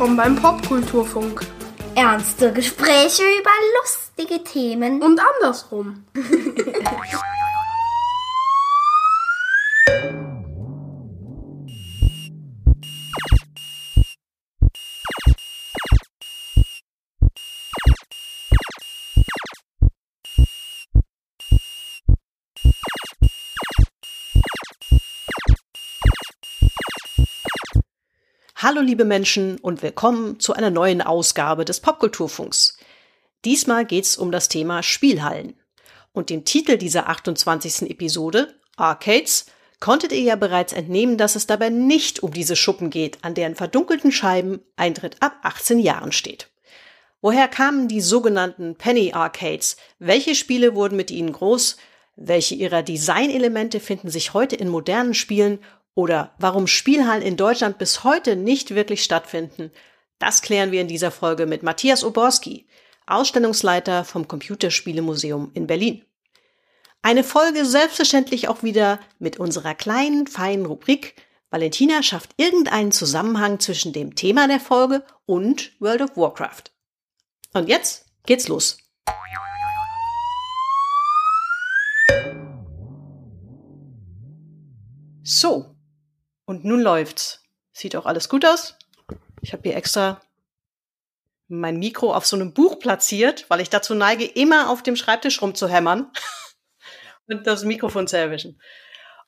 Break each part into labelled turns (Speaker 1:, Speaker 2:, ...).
Speaker 1: Willkommen beim Popkulturfunk.
Speaker 2: Ernste Gespräche über lustige Themen.
Speaker 1: Und andersrum.
Speaker 3: Hallo liebe Menschen und willkommen zu einer neuen Ausgabe des Popkulturfunks. Diesmal geht's um das Thema Spielhallen. Und den Titel dieser 28. Episode, Arcades, konntet ihr ja bereits entnehmen, dass es dabei nicht um diese Schuppen geht, an deren verdunkelten Scheiben Eintritt ab 18 Jahren steht. Woher kamen die sogenannten Penny Arcades? Welche Spiele wurden mit ihnen groß? Welche ihrer Designelemente finden sich heute in modernen Spielen oder warum Spielhallen in Deutschland bis heute nicht wirklich stattfinden, das klären wir in dieser Folge mit Matthias Oborski, Ausstellungsleiter vom Computerspielemuseum in Berlin. Eine Folge selbstverständlich auch wieder mit unserer kleinen, feinen Rubrik Valentina schafft irgendeinen Zusammenhang zwischen dem Thema der Folge und World of Warcraft. Und jetzt geht's los. So, und nun läuft's. Sieht auch alles gut aus. Ich habe hier extra mein Mikro auf so einem Buch platziert, weil ich dazu neige, immer auf dem Schreibtisch rumzuhämmern und das Mikrofon zu erwischen.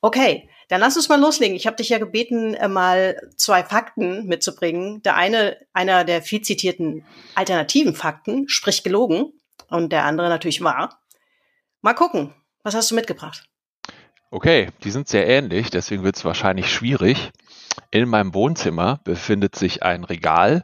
Speaker 3: Okay, dann lass uns mal loslegen. Ich habe dich ja gebeten, äh, mal zwei Fakten mitzubringen. Der eine, einer der viel zitierten alternativen Fakten, sprich gelogen, und der andere natürlich wahr. Mal gucken, was hast du mitgebracht?
Speaker 4: Okay, die sind sehr ähnlich, deswegen wird es wahrscheinlich schwierig. In meinem Wohnzimmer befindet sich ein Regal,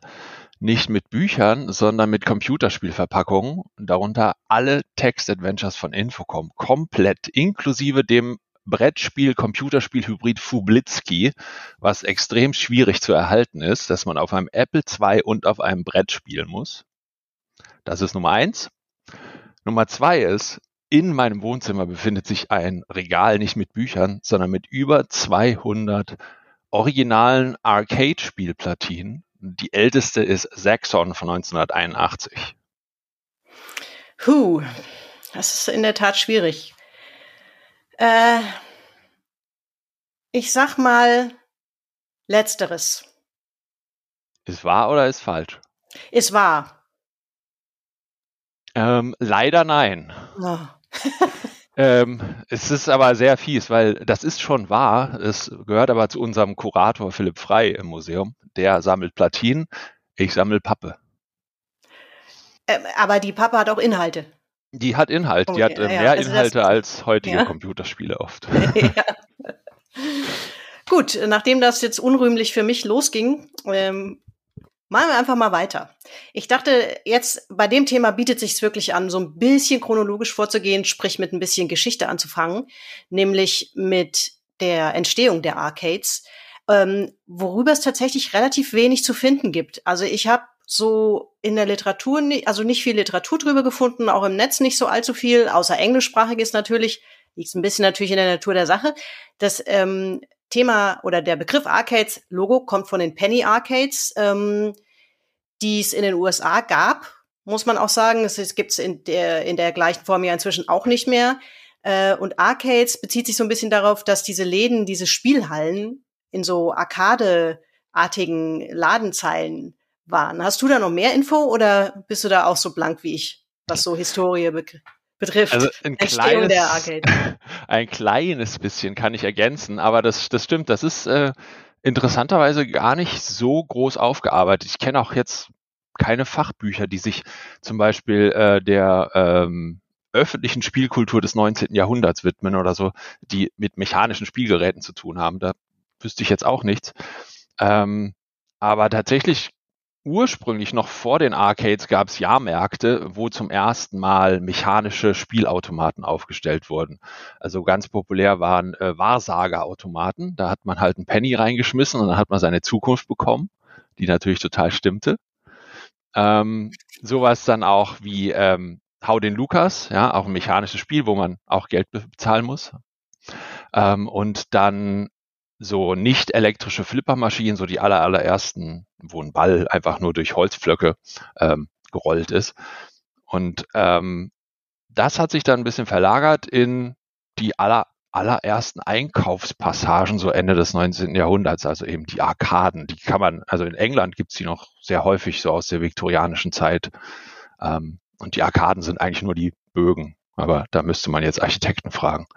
Speaker 4: nicht mit Büchern, sondern mit Computerspielverpackungen, darunter alle Text-Adventures von Infocom, komplett, inklusive dem Brettspiel, Computerspiel Hybrid Fublitzky, was extrem schwierig zu erhalten ist, dass man auf einem Apple II und auf einem Brett spielen muss. Das ist Nummer eins. Nummer zwei ist, in meinem Wohnzimmer befindet sich ein Regal nicht mit Büchern, sondern mit über 200 originalen Arcade-Spielplatinen. Die älteste ist Saxon von 1981.
Speaker 3: Huh, das ist in der Tat schwierig. Äh, ich sag mal letzteres.
Speaker 4: Ist wahr oder ist falsch?
Speaker 3: Ist wahr.
Speaker 4: Ähm, leider nein.
Speaker 3: Oh.
Speaker 4: Ähm, es ist aber sehr fies, weil das ist schon wahr. Es gehört aber zu unserem Kurator Philipp Frei im Museum. Der sammelt Platinen, ich sammle Pappe.
Speaker 3: Ähm, aber die Pappe hat auch Inhalte.
Speaker 4: Die hat Inhalt, die hat äh,
Speaker 3: ja,
Speaker 4: mehr
Speaker 3: also das-
Speaker 4: Inhalte als heutige
Speaker 3: Ja.
Speaker 4: Computerspiele oft.
Speaker 3: ja. Gut, nachdem das jetzt unrühmlich für mich losging, ähm, machen wir einfach mal weiter. Ich dachte, jetzt bei dem Thema bietet sich wirklich an, so ein bisschen chronologisch vorzugehen, sprich mit ein bisschen Geschichte anzufangen, nämlich mit der Entstehung der Arcades, ähm, worüber es tatsächlich relativ wenig zu finden gibt. Also ich habe so in der Literatur, also nicht viel Literatur drüber gefunden, auch im Netz nicht so allzu viel, außer englischsprachiges natürlich, liegt ein bisschen natürlich in der Natur der Sache. Das ähm, Thema oder der Begriff Arcades Logo kommt von den Penny Arcades, ähm, die es in den USA gab, muss man auch sagen. Es gibt es in der, in der gleichen Form ja inzwischen auch nicht mehr. Äh, und Arcades bezieht sich so ein bisschen darauf, dass diese Läden, diese Spielhallen in so Arcade-artigen Ladenzeilen waren. Hast du da noch mehr Info oder bist du da auch so blank wie ich, was so Historie be betrifft?
Speaker 4: Also ein kleines, ein kleines bisschen kann ich ergänzen, aber das, das stimmt. Das ist äh, interessanterweise gar nicht so groß aufgearbeitet. Ich kenne auch jetzt keine Fachbücher, die sich zum Beispiel äh, der ähm, öffentlichen Spielkultur des 19. Jahrhunderts widmen oder so, die mit mechanischen Spielgeräten zu tun haben. Da wüsste ich jetzt auch nichts. Ähm, aber tatsächlich ursprünglich noch vor den Arcades gab es Jahrmärkte, wo zum ersten Mal mechanische Spielautomaten aufgestellt wurden. Also ganz populär waren äh, Wahrsagerautomaten. Da hat man halt einen Penny reingeschmissen und dann hat man seine Zukunft bekommen, die natürlich total stimmte. Ähm, sowas dann auch wie ähm, Hau den Lukas, ja, auch ein mechanisches Spiel, wo man auch Geld bezahlen muss. Ähm, und dann so nicht elektrische Flippermaschinen, so die aller, allerersten, wo ein Ball einfach nur durch Holzpflöcke ähm, gerollt ist. Und ähm, das hat sich dann ein bisschen verlagert in die aller, allerersten Einkaufspassagen so Ende des 19. Jahrhunderts, also eben die Arkaden. Die kann man, also in England gibt's die noch sehr häufig so aus der viktorianischen Zeit. Ähm, und die Arkaden sind eigentlich nur die Bögen, aber da müsste man jetzt Architekten fragen.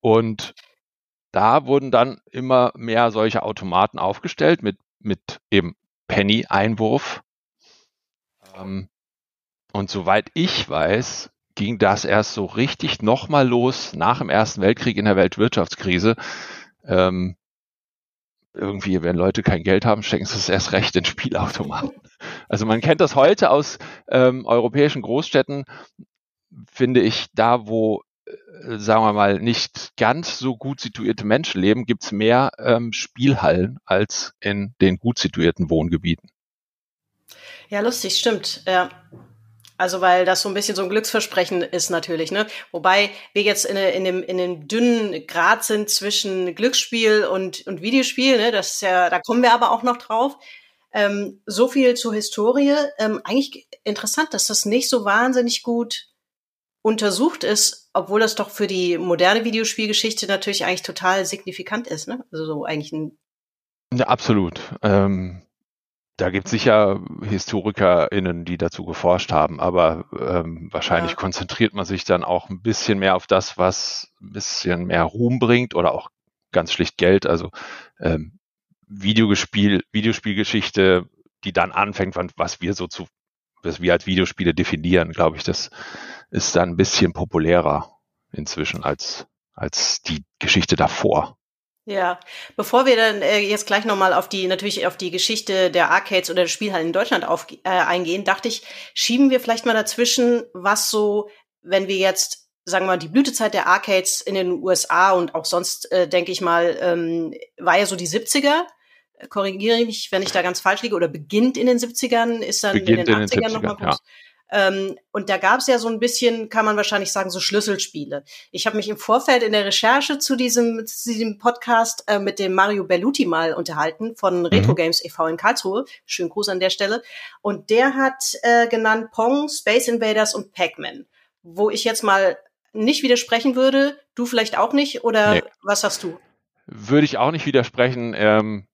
Speaker 4: Und da wurden dann immer mehr solche Automaten aufgestellt mit, mit eben Penny-Einwurf. Ähm, und soweit ich weiß, ging das erst so richtig nochmal los nach dem Ersten Weltkrieg in der Weltwirtschaftskrise. Ähm, irgendwie, wenn Leute kein Geld haben, stecken sie es erst recht in Spielautomaten. Also man kennt das heute aus ähm, europäischen Großstädten, finde ich, da wo sagen wir mal, nicht ganz so gut situierte Menschen leben, gibt es mehr ähm, Spielhallen als in den gut situierten Wohngebieten.
Speaker 3: Ja, lustig, stimmt. Ja. Also weil das so ein bisschen so ein Glücksversprechen ist natürlich, ne? Wobei wir jetzt in, in, dem, in dem dünnen Grad sind zwischen Glücksspiel und, und Videospiel, ne? Das ist ja, da kommen wir aber auch noch drauf. Ähm, so viel zur Historie. Ähm, eigentlich interessant, dass das nicht so wahnsinnig gut untersucht ist, obwohl das doch für die moderne Videospielgeschichte natürlich eigentlich total signifikant ist, ne? Also so eigentlich ein
Speaker 4: ja, absolut. Ähm, da gibt es sicher HistorikerInnen, die dazu geforscht haben, aber ähm, wahrscheinlich ja. konzentriert man sich dann auch ein bisschen mehr auf das, was ein bisschen mehr Ruhm bringt oder auch ganz schlicht Geld. Also ähm, Videospiel, Videospielgeschichte, die dann anfängt, was wir so zu, was wir als Videospiele definieren, glaube ich, das ist dann ein bisschen populärer inzwischen als, als die Geschichte davor.
Speaker 3: Ja, bevor wir dann äh, jetzt gleich nochmal auf die, natürlich auf die Geschichte der Arcades oder der Spielhallen in Deutschland auf, äh, eingehen, dachte ich, schieben wir vielleicht mal dazwischen, was so, wenn wir jetzt, sagen wir mal, die Blütezeit der Arcades in den USA und auch sonst, äh, denke ich mal, ähm, war ja so die 70er. Korrigiere mich, wenn ich da ganz falsch liege, oder beginnt in den 70ern, ist dann
Speaker 4: beginnt
Speaker 3: in den
Speaker 4: 80ern nochmal
Speaker 3: groß. Ja. Ähm, und da gab es ja so ein bisschen, kann man wahrscheinlich sagen, so Schlüsselspiele. Ich habe mich im Vorfeld in der Recherche zu diesem, zu diesem Podcast äh, mit dem Mario Belluti mal unterhalten von mhm. Retro Games e.V. in Karlsruhe. Schönen Gruß an der Stelle. Und der hat äh, genannt Pong, Space Invaders und Pac-Man. Wo ich jetzt mal nicht widersprechen würde, du vielleicht auch nicht, oder nee. was hast du?
Speaker 4: Würde ich auch nicht widersprechen. Ähm,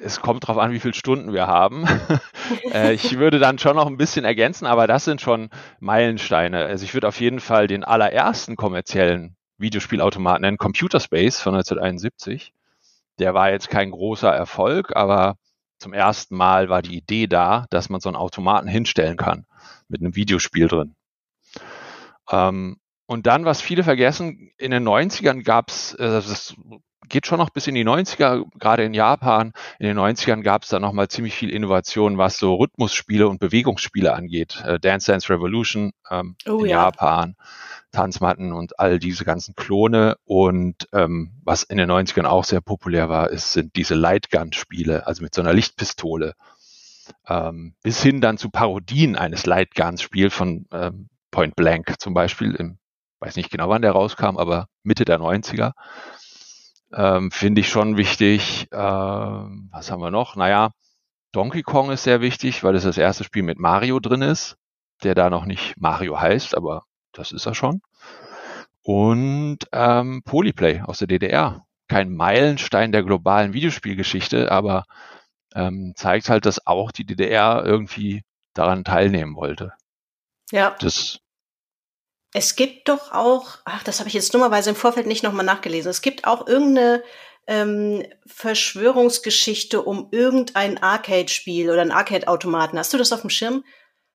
Speaker 4: es kommt darauf an, wie viele Stunden wir haben. äh, ich würde dann schon noch ein bisschen ergänzen, aber das sind schon Meilensteine. Also ich würde auf jeden Fall den allerersten kommerziellen Videospielautomaten nennen, Computer Space von 1971. Der war jetzt kein großer Erfolg, aber zum ersten Mal war die Idee da, dass man so einen Automaten hinstellen kann mit einem Videospiel drin. Ähm, und dann, was viele vergessen, in den 90ern gab es, äh, das geht schon noch bis in die 90er, gerade in Japan. In den 90ern gab es da nochmal ziemlich viel Innovation, was so Rhythmusspiele und Bewegungsspiele angeht. Äh, Dance Dance Revolution ähm, oh, in ja. Japan, Tanzmatten und all diese ganzen Klone. Und ähm, was in den 90ern auch sehr populär war, ist, sind diese Lightgun-Spiele, also mit so einer Lichtpistole. Ähm, bis hin dann zu Parodien eines Lightgun-Spiels von ähm, Point Blank zum Beispiel, im, weiß nicht genau wann der rauskam, aber Mitte der 90er ähm, finde ich schon wichtig. Ähm, was haben wir noch? Naja, Donkey Kong ist sehr wichtig, weil es das erste Spiel mit Mario drin ist, der da noch nicht Mario heißt, aber das ist er schon. Und ähm, Polyplay aus der DDR. Kein Meilenstein der globalen Videospielgeschichte, aber ähm, zeigt halt, dass auch die DDR irgendwie daran teilnehmen wollte.
Speaker 3: Ja.
Speaker 4: Das
Speaker 3: es gibt doch auch, ach, das habe ich jetzt dummerweise im Vorfeld nicht nochmal nachgelesen. Es gibt auch irgendeine ähm, Verschwörungsgeschichte um irgendein Arcade-Spiel oder ein Arcade-Automaten. Hast du das auf dem Schirm?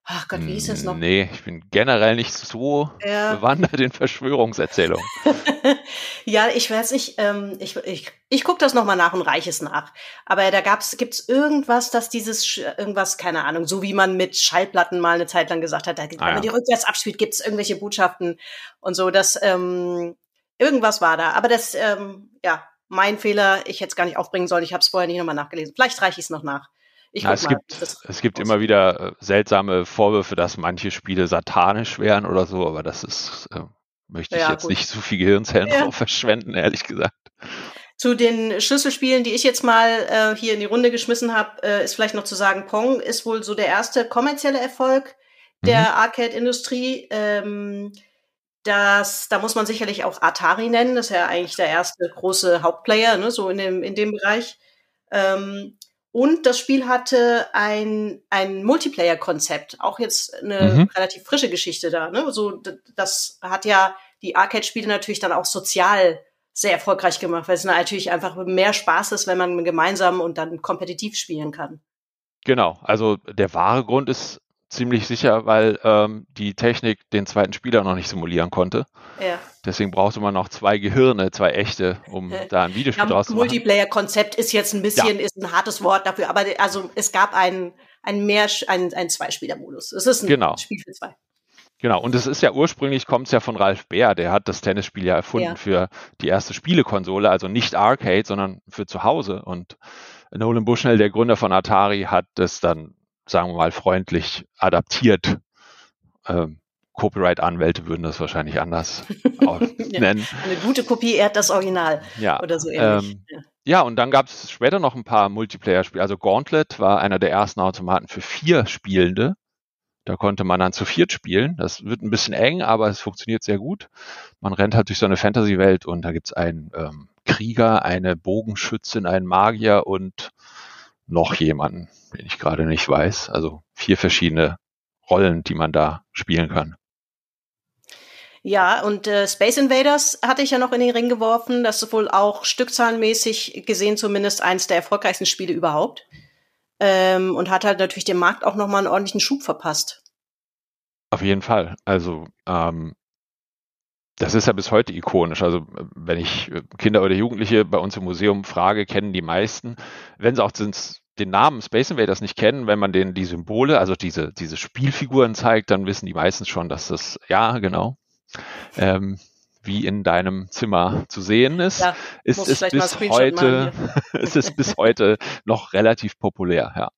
Speaker 3: Ach Gott, wie hieß das noch?
Speaker 4: Nee, ich bin generell nicht so ja. bewandert in Verschwörungserzählungen.
Speaker 3: ja, ich weiß nicht, ähm, ich, ich, ich gucke das nochmal nach und reiche es nach. Aber da gab's, gibt's irgendwas, dass dieses, irgendwas, keine Ahnung, so wie man mit Schallplatten mal eine Zeit lang gesagt hat, da, ah, wenn ja. man die rückwärts abspielt, gibt's irgendwelche Botschaften und so, dass ähm, irgendwas war da. Aber das, ähm, ja, mein Fehler, ich hätte es gar nicht aufbringen sollen, ich habe es vorher nicht nochmal nachgelesen. Vielleicht reiche ich es noch nach.
Speaker 4: Na, es, mal, gibt, es gibt immer wieder äh, seltsame Vorwürfe, dass manche Spiele satanisch wären oder so, aber das ist, äh, möchte ich ja, jetzt gut. nicht so viel Gehirnzellen ja. drauf verschwenden, ehrlich gesagt.
Speaker 3: Zu den Schlüsselspielen, die ich jetzt mal äh, hier in die Runde geschmissen habe, äh, ist vielleicht noch zu sagen, Pong ist wohl so der erste kommerzielle Erfolg der mhm. Arcade-Industrie. Ähm, das, da muss man sicherlich auch Atari nennen, das ist ja eigentlich der erste große Hauptplayer, ne, so in dem, in dem Bereich. Ähm, und das Spiel hatte ein, ein Multiplayer-Konzept, auch jetzt eine mhm. relativ frische Geschichte da. Ne? So, das hat ja die Arcade-Spiele natürlich dann auch sozial sehr erfolgreich gemacht, weil es natürlich einfach mehr Spaß ist, wenn man gemeinsam und dann kompetitiv spielen kann.
Speaker 4: Genau, also der wahre Grund ist ziemlich sicher, weil ähm, die Technik den zweiten Spieler noch nicht simulieren konnte. Ja. Deswegen brauchte man noch zwei Gehirne, zwei echte, um da ein Videospiel ja, draus zu
Speaker 3: machen. Multiplayer-Konzept ist jetzt ein bisschen, ja. ist ein hartes Wort dafür, aber also es gab einen, ein mehr, ein, ein Zweispieler-Modus. Es ist ein
Speaker 4: genau.
Speaker 3: Spiel für zwei.
Speaker 4: Genau, und es ist ja ursprünglich, kommt es ja von Ralf Bär, der hat das Tennisspiel ja erfunden ja. für die erste Spielekonsole, also nicht Arcade, sondern für zu Hause. Und Nolan Bushnell, der Gründer von Atari, hat das dann sagen wir mal, freundlich adaptiert. Ähm, Copyright-Anwälte würden das wahrscheinlich anders nennen.
Speaker 3: Ja, eine gute Kopie ehrt das Original
Speaker 4: ja,
Speaker 3: oder so
Speaker 4: ähnlich. Ähm, ja. ja. und dann gab es später noch ein paar Multiplayer-Spiele. Also Gauntlet war einer der ersten Automaten für vier Spielende. Da konnte man dann zu viert spielen. Das wird ein bisschen eng, aber es funktioniert sehr gut. Man rennt halt durch so eine Fantasy-Welt und da gibt es einen ähm, Krieger, eine Bogenschützin, einen Magier und noch jemanden, den ich gerade nicht weiß. Also vier verschiedene Rollen, die man da spielen kann.
Speaker 3: Ja, und äh, Space Invaders hatte ich ja noch in den Ring geworfen. Das ist wohl auch stückzahlenmäßig gesehen zumindest eines der erfolgreichsten Spiele überhaupt. Ähm, und hat halt natürlich dem Markt auch nochmal einen ordentlichen Schub verpasst.
Speaker 4: Auf jeden Fall. Also ähm, das ist ja bis heute ikonisch. Also wenn ich Kinder oder Jugendliche bei uns im Museum frage, kennen die meisten. Wenn sie auch den Namen Space Invaders nicht kennen, wenn man denen die Symbole, also diese, diese Spielfiguren zeigt, dann wissen die meistens schon, dass das, ja, genau, ähm, wie in deinem Zimmer zu sehen ist, ja, ist es bis heute, ist es bis heute noch relativ populär, ja.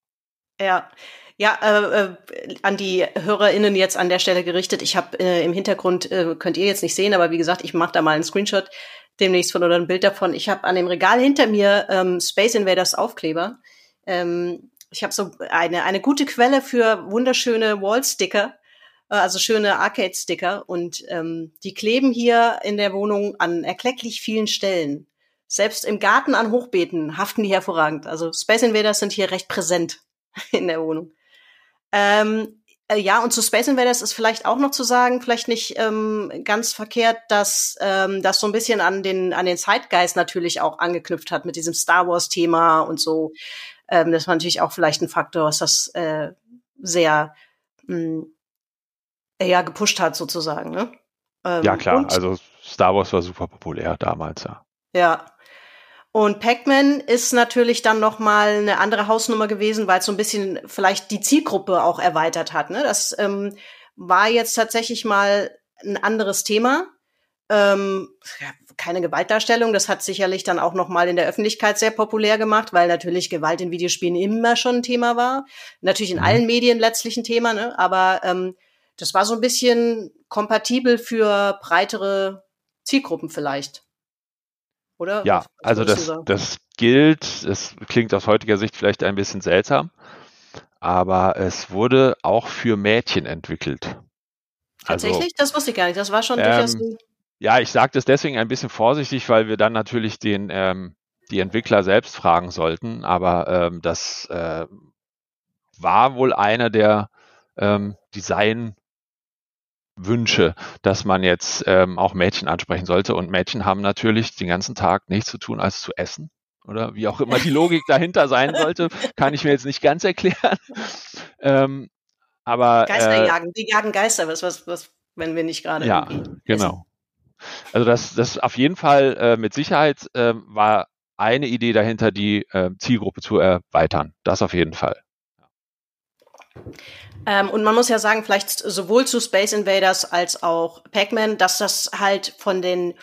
Speaker 3: Ja, ja, äh, äh, an die HörerInnen jetzt an der Stelle gerichtet. Ich habe äh, im Hintergrund, äh, könnt ihr jetzt nicht sehen, aber wie gesagt, ich mache da mal einen Screenshot demnächst von oder ein Bild davon. Ich habe an dem Regal hinter mir ähm, Space Invaders Aufkleber. Ähm, ich habe so eine, eine gute Quelle für wunderschöne Wall-Sticker, äh, also schöne Arcade-Sticker. Und ähm, die kleben hier in der Wohnung an erklecklich vielen Stellen. Selbst im Garten an Hochbeeten haften die hervorragend. Also Space Invaders sind hier recht präsent in der Wohnung. Ähm, äh, ja, und zu Space Invaders ist vielleicht auch noch zu sagen, vielleicht nicht ähm, ganz verkehrt, dass ähm, das so ein bisschen an den an den Zeitgeist natürlich auch angeknüpft hat mit diesem Star Wars Thema und so. Ähm, das war natürlich auch vielleicht ein Faktor, was das äh, sehr mh, hm, ja gepusht hat sozusagen. Ne?
Speaker 4: Ähm, ja klar, also Star Wars war super populär damals ja.
Speaker 3: Ja, und Pac-Man ist natürlich dann noch mal eine andere Hausnummer gewesen, weil es so ein bisschen vielleicht die Zielgruppe auch erweitert hat. Ne? Das ähm, war jetzt tatsächlich mal ein anderes Thema. Ähm, keine Gewaltdarstellung, das hat sicherlich dann auch noch mal in der Öffentlichkeit sehr populär gemacht, weil natürlich Gewalt in Videospielen immer schon ein Thema war. Natürlich in mhm. allen Medien letztlich ein Thema, ne? aber ähm, das war so ein bisschen kompatibel für breitere Zielgruppen vielleicht oder?
Speaker 4: Ja, also das, das gilt, es klingt aus heutiger Sicht vielleicht ein bisschen seltsam, aber es wurde auch für Mädchen entwickelt.
Speaker 3: Also, Tatsächlich? Also, das wusste ich gar nicht. Das war schon ähm, durchaus.
Speaker 4: Ja, ich sage das deswegen ein bisschen vorsichtig, weil wir dann natürlich den ähm, die Entwickler selbst fragen sollten. Aber ähm, das äh, war wohl einer der ähm, Design Wünsche, dass man jetzt ähm, auch Mädchen ansprechen sollte. Und Mädchen haben natürlich den ganzen Tag nichts zu tun, als zu essen. Oder wie auch immer die Logik dahinter sein sollte, kann ich mir jetzt nicht ganz erklären. Ähm, aber
Speaker 3: Geister äh, jagen, die jagen Geister, was, was, was, wenn wir nicht gerade.
Speaker 4: Ja, genau. Also das, das auf jeden Fall äh, mit Sicherheit äh, war eine Idee dahinter, die äh, Zielgruppe zu erweitern. Das auf jeden Fall.
Speaker 3: Ähm, und man muss ja sagen, vielleicht sowohl zu Space Invaders als auch Pac-Man, dass das halt von den,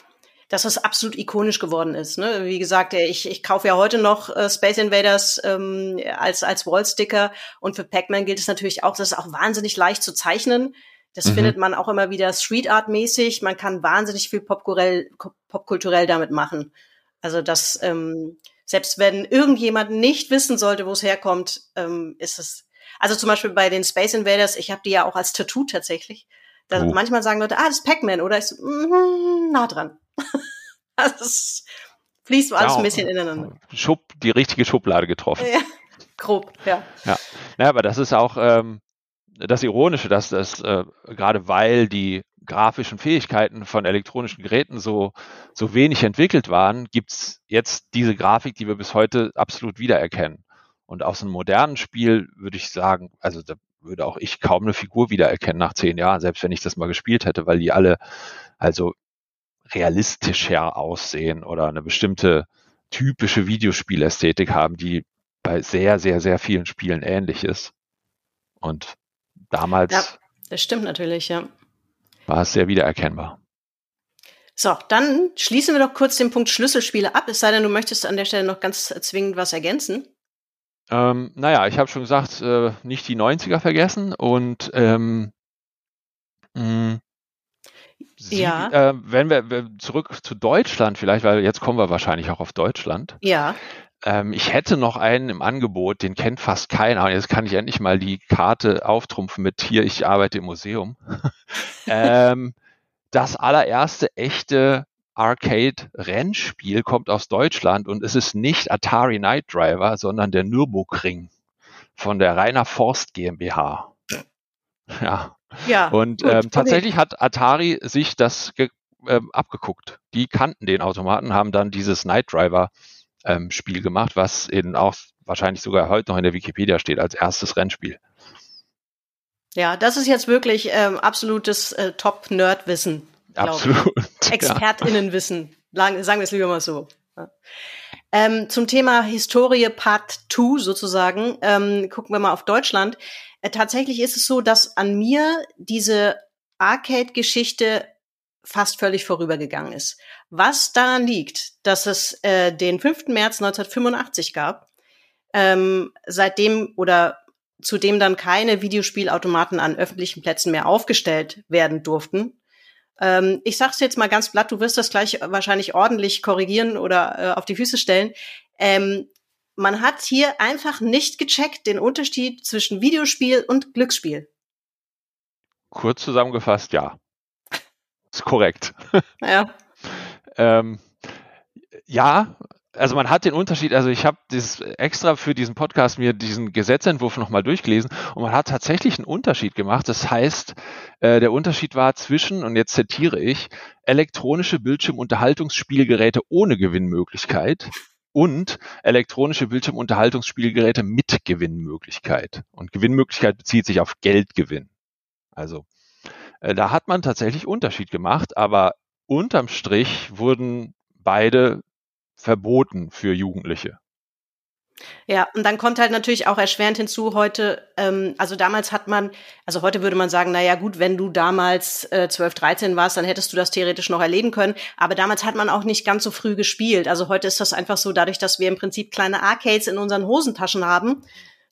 Speaker 3: dass das absolut ikonisch geworden ist. Ne? Wie gesagt, ich, ich kaufe ja heute noch äh, Space Invaders ähm, als, als Wallsticker und für Pac-Man gilt es natürlich auch, das ist auch wahnsinnig leicht zu zeichnen. Das mhm. findet man auch immer wieder Street Art mäßig. Man kann wahnsinnig viel popkulturell, popkulturell damit machen. Also das, ähm, selbst wenn irgendjemand nicht wissen sollte, wo es herkommt, ähm, ist es. Also zum Beispiel bei den Space Invaders, ich habe die ja auch als Tattoo tatsächlich. Da
Speaker 4: Oh.
Speaker 3: Manchmal sagen Leute, ah, das ist Pac-Man oder ich so, mm, nah dran. das fließt alles
Speaker 4: Ja,
Speaker 3: ein bisschen ineinander.
Speaker 4: Schub, die richtige Schublade getroffen.
Speaker 3: Ja, grob, ja.
Speaker 4: Naja, aber das ist auch ähm, das Ironische, dass das äh, gerade weil die grafischen Fähigkeiten von elektronischen Geräten so, so wenig entwickelt waren, gibt's jetzt diese Grafik, die wir bis heute absolut wiedererkennen. Und aus einem modernen Spiel würde ich sagen, also da würde auch ich kaum eine Figur wiedererkennen nach zehn Jahren, selbst wenn ich das mal gespielt hätte, weil die alle also realistischer aussehen oder eine bestimmte typische Videospielästhetik haben, die bei sehr, sehr, sehr vielen Spielen ähnlich ist. Und damals
Speaker 3: Ja. Das stimmt natürlich, ja.
Speaker 4: war es sehr wiedererkennbar.
Speaker 3: So, dann schließen wir doch kurz den Punkt Schlüsselspiele ab, es sei denn, du möchtest an der Stelle noch ganz zwingend was ergänzen.
Speaker 4: Ähm, naja, ich habe schon gesagt, äh, nicht die 90er vergessen und ähm, mh, Sie,
Speaker 3: Ja.
Speaker 4: äh, wenn wir, wir zurück zu Deutschland vielleicht, weil jetzt kommen wir wahrscheinlich auch auf Deutschland.
Speaker 3: Ja,
Speaker 4: Ähm, ich hätte noch einen im Angebot, den kennt fast keiner. Und jetzt kann ich endlich mal die Karte auftrumpfen mit hier, ich arbeite im Museum. ähm, das allererste echte Arcade-Rennspiel kommt aus Deutschland und es ist nicht Atari Night Driver, sondern der Nürburgring von der Rainer Forst GmbH. Ja,
Speaker 3: ja.
Speaker 4: und
Speaker 3: gut,
Speaker 4: ähm,
Speaker 3: okay.
Speaker 4: tatsächlich hat Atari sich das ähm, abgeguckt. Die kannten den Automaten, haben dann dieses Night Driver ähm, Spiel gemacht, was eben auch wahrscheinlich sogar heute noch in der Wikipedia steht als erstes Rennspiel.
Speaker 3: Ja, das ist jetzt wirklich ähm, absolutes äh, Top-Nerd-Wissen. Ich.
Speaker 4: Absolut. ja.
Speaker 3: ExpertInnenwissen. Lang- Sagen wir es lieber mal so. Ja. Ähm, zum Thema Historie Part 2 sozusagen, ähm, gucken wir mal auf Deutschland. Äh, tatsächlich ist es so, dass an mir diese Arcade-Geschichte fast völlig vorübergegangen ist. Was daran liegt, dass es äh, den 5. März 1985 gab, ähm, seitdem oder zudem dann keine Videospielautomaten an öffentlichen Plätzen mehr aufgestellt werden durften. Ähm, ich sag's jetzt mal ganz platt, du wirst das gleich wahrscheinlich ordentlich korrigieren oder äh, auf die Füße stellen. Ähm, man hat hier einfach nicht gecheckt den Unterschied zwischen Videospiel und Glücksspiel.
Speaker 4: Kurz zusammengefasst, ja. Ist korrekt.
Speaker 3: Ja,
Speaker 4: Ähm, ja, also man hat den Unterschied, also ich habe das extra für diesen Podcast mir diesen Gesetzentwurf nochmal durchgelesen und man hat tatsächlich einen Unterschied gemacht. Das heißt, äh, der Unterschied war zwischen, und jetzt zitiere ich, elektronische Bildschirmunterhaltungsspielgeräte ohne Gewinnmöglichkeit und elektronische Bildschirmunterhaltungsspielgeräte mit Gewinnmöglichkeit. Und Gewinnmöglichkeit bezieht sich auf Geldgewinn. Also äh, da hat man tatsächlich Unterschied gemacht, aber unterm Strich wurden beide verboten für Jugendliche.
Speaker 3: Ja, und dann kommt halt natürlich auch erschwerend hinzu heute, ähm, also damals hat man, also heute würde man sagen, na ja gut, wenn du damals äh, 12, 13 warst, dann hättest du das theoretisch noch erleben können, aber damals hat man auch nicht ganz so früh gespielt. Also heute ist das einfach so, dadurch, dass wir im Prinzip kleine Arcades in unseren Hosentaschen haben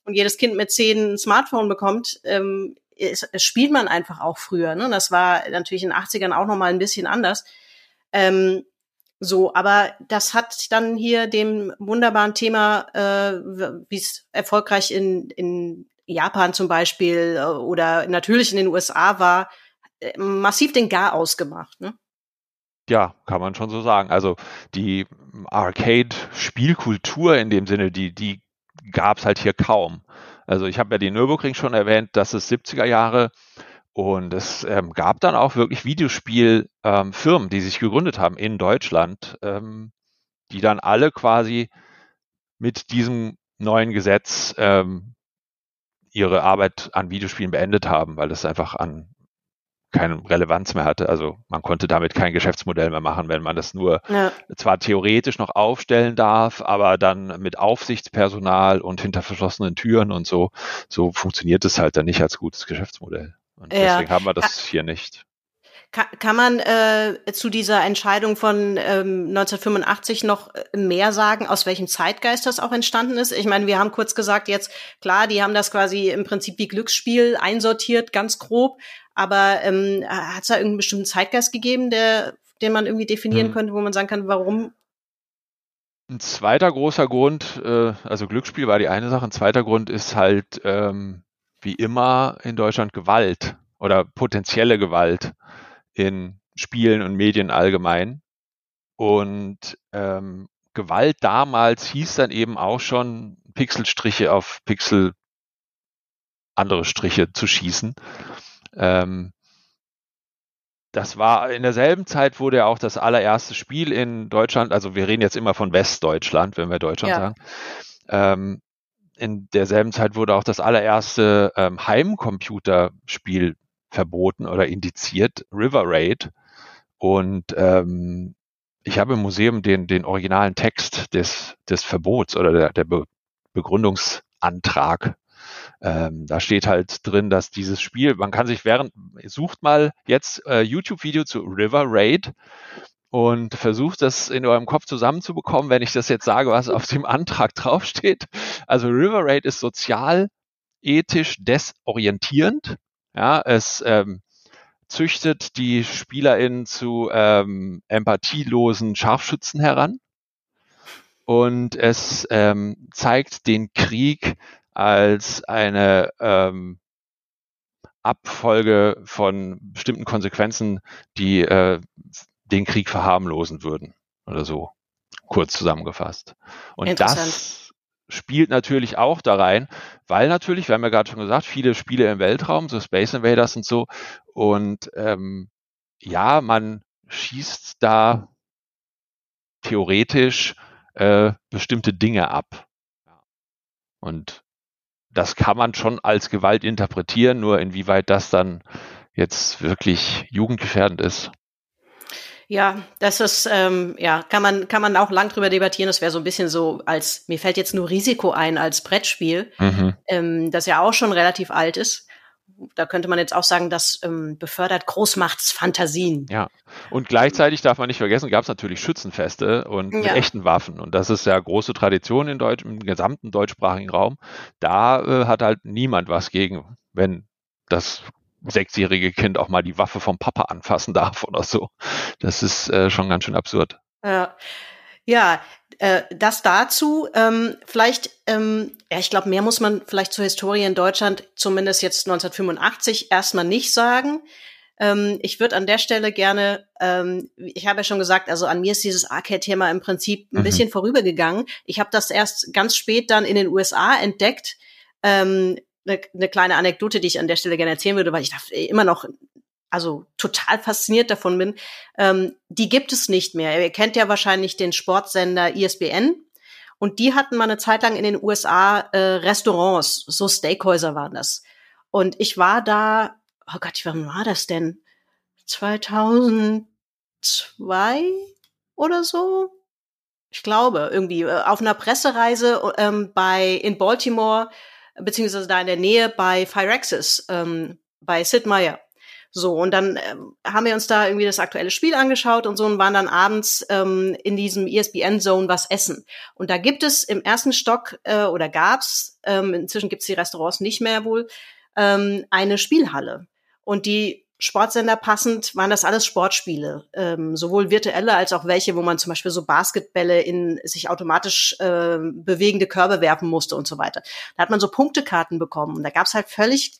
Speaker 3: und jedes Kind mit zehn ein Smartphone bekommt, ähm, ist, spielt man einfach auch früher. Ne? Das war natürlich in den 80ern auch noch mal ein bisschen anders. Ähm, so, aber das hat dann hier dem wunderbaren Thema, äh, wie es erfolgreich in, in Japan zum Beispiel äh, oder natürlich in den USA war, äh, massiv den Gar ausgemacht. Ne?
Speaker 4: Ja, kann man schon so sagen. Also die Arcade-Spielkultur in dem Sinne, die, die gab es halt hier kaum. Also ich habe ja den Nürburgring schon erwähnt, das ist 70er Jahre und es ähm, gab dann auch wirklich Videospielfirmen, ähm, die sich gegründet haben in Deutschland, ähm, die dann alle quasi mit diesem neuen Gesetz ähm, ihre Arbeit an Videospielen beendet haben, weil es einfach an keine Relevanz mehr hatte. Also man konnte damit kein Geschäftsmodell mehr machen, wenn man das nur
Speaker 3: Ja.
Speaker 4: zwar theoretisch noch aufstellen darf, aber dann mit Aufsichtspersonal und hinter verschlossenen Türen und so, so funktioniert es halt dann nicht als gutes Geschäftsmodell. Und
Speaker 3: Ja.
Speaker 4: deswegen haben wir das hier nicht.
Speaker 3: Kann, kann man äh, zu dieser Entscheidung von ähm, 1985 noch äh, mehr sagen, aus welchem Zeitgeist das auch entstanden ist? Ich meine, wir haben kurz gesagt, jetzt klar, die haben das quasi im Prinzip wie Glücksspiel einsortiert, ganz grob. Aber ähm, hat es da irgendeinen bestimmten Zeitgeist gegeben, der, den man irgendwie definieren
Speaker 4: Hm.
Speaker 3: könnte, wo man sagen kann, warum?
Speaker 4: ein zweiter großer Grund, äh, also Glücksspiel war die eine Sache, ein zweiter Grund ist halt ähm, wie immer in Deutschland Gewalt oder potenzielle Gewalt in Spielen und Medien allgemein. Und ähm, Gewalt damals hieß dann eben auch schon Pixelstriche auf Pixel andere Striche zu schießen. Ähm, das war in derselben Zeit wurde ja auch das allererste Spiel in Deutschland, also wir reden jetzt immer von Westdeutschland, wenn wir Deutschland ja. sagen. Ähm, in derselben Zeit wurde auch das allererste ähm, Heimcomputerspiel verboten oder indiziert, River Raid. Und ähm, ich habe im Museum den, den originalen Text des, des Verbots oder der, der Be Begründungsantrag ähm, da steht halt drin, dass dieses Spiel, man kann sich während, sucht mal jetzt äh, YouTube-Video zu River Raid und versucht das in eurem Kopf zusammenzubekommen, wenn ich das jetzt sage, was auf dem Antrag draufsteht. Also River Raid ist sozial, ethisch desorientierend. Ja, es ähm, züchtet die SpielerInnen zu ähm, empathielosen Scharfschützen heran. Und es ähm, zeigt den Krieg als eine ähm, Abfolge von bestimmten Konsequenzen, die äh, den Krieg verharmlosen würden oder so, kurz zusammengefasst. Und das spielt natürlich auch da rein, weil natürlich, wir haben ja gerade schon gesagt, viele Spiele im Weltraum, so Space Invaders und so, und ähm, ja, man schießt da theoretisch äh, bestimmte Dinge ab. Und das kann man schon als Gewalt interpretieren, nur inwieweit das dann jetzt wirklich jugendgefährdend ist.
Speaker 3: Ja, das ist, ähm, ja, kann man, kann man auch lang drüber debattieren. Das wäre so ein bisschen so als, mir fällt jetzt nur Risiko ein als Brettspiel, mhm. ähm, das ja auch schon relativ alt ist da könnte man jetzt auch sagen, das ähm, befördert Großmachtsfantasien.
Speaker 4: Ja, und gleichzeitig darf man nicht vergessen, gab es natürlich Schützenfeste und mit ja. echten Waffen. Und das ist ja große Tradition in Deutsch, im gesamten deutschsprachigen Raum. Da äh, hat halt niemand was gegen, wenn das sechsjährige Kind auch mal die Waffe vom Papa anfassen darf oder so. Das ist äh, schon ganz schön absurd.
Speaker 3: Ja. Ja, äh, das dazu. Ähm, vielleicht, ähm, ja, ich glaube, mehr muss man vielleicht zur Historie in Deutschland, zumindest jetzt 1985, erstmal nicht sagen. Ähm, ich würde an der Stelle gerne, ähm, ich habe ja schon gesagt, also an mir ist dieses Arcade-Thema im Prinzip ein mhm. bisschen vorübergegangen. Ich habe das erst ganz spät dann in den USA entdeckt. Ähm, eine, eine kleine Anekdote, die ich an der Stelle gerne erzählen würde, weil ich da immer noch also total fasziniert davon bin, ähm, die gibt es nicht mehr. Ihr kennt ja wahrscheinlich den Sportsender ISBN. Und die hatten mal eine Zeit lang in den USA äh, Restaurants, so Steakhäuser waren das. Und ich war da, oh Gott, wann war das denn? 2002 oder so? Ich glaube, irgendwie äh, auf einer Pressereise ähm, bei in Baltimore, beziehungsweise da in der Nähe bei Firaxis, ähm, bei Sid Meier. So, und dann äh, haben wir uns da irgendwie das aktuelle Spiel angeschaut und so und waren dann abends ähm, in diesem ESPN-Zone was essen. Und da gibt es im ersten Stock äh, oder gab's, ähm, inzwischen gibt's die Restaurants nicht mehr wohl, ähm, eine Spielhalle. Und die Sportsender passend waren das alles Sportspiele, ähm, sowohl virtuelle als auch welche, wo man zum Beispiel so Basketbälle in sich automatisch äh, bewegende Körbe werfen musste und so weiter. Da hat man so Punktekarten bekommen und da gab's halt völlig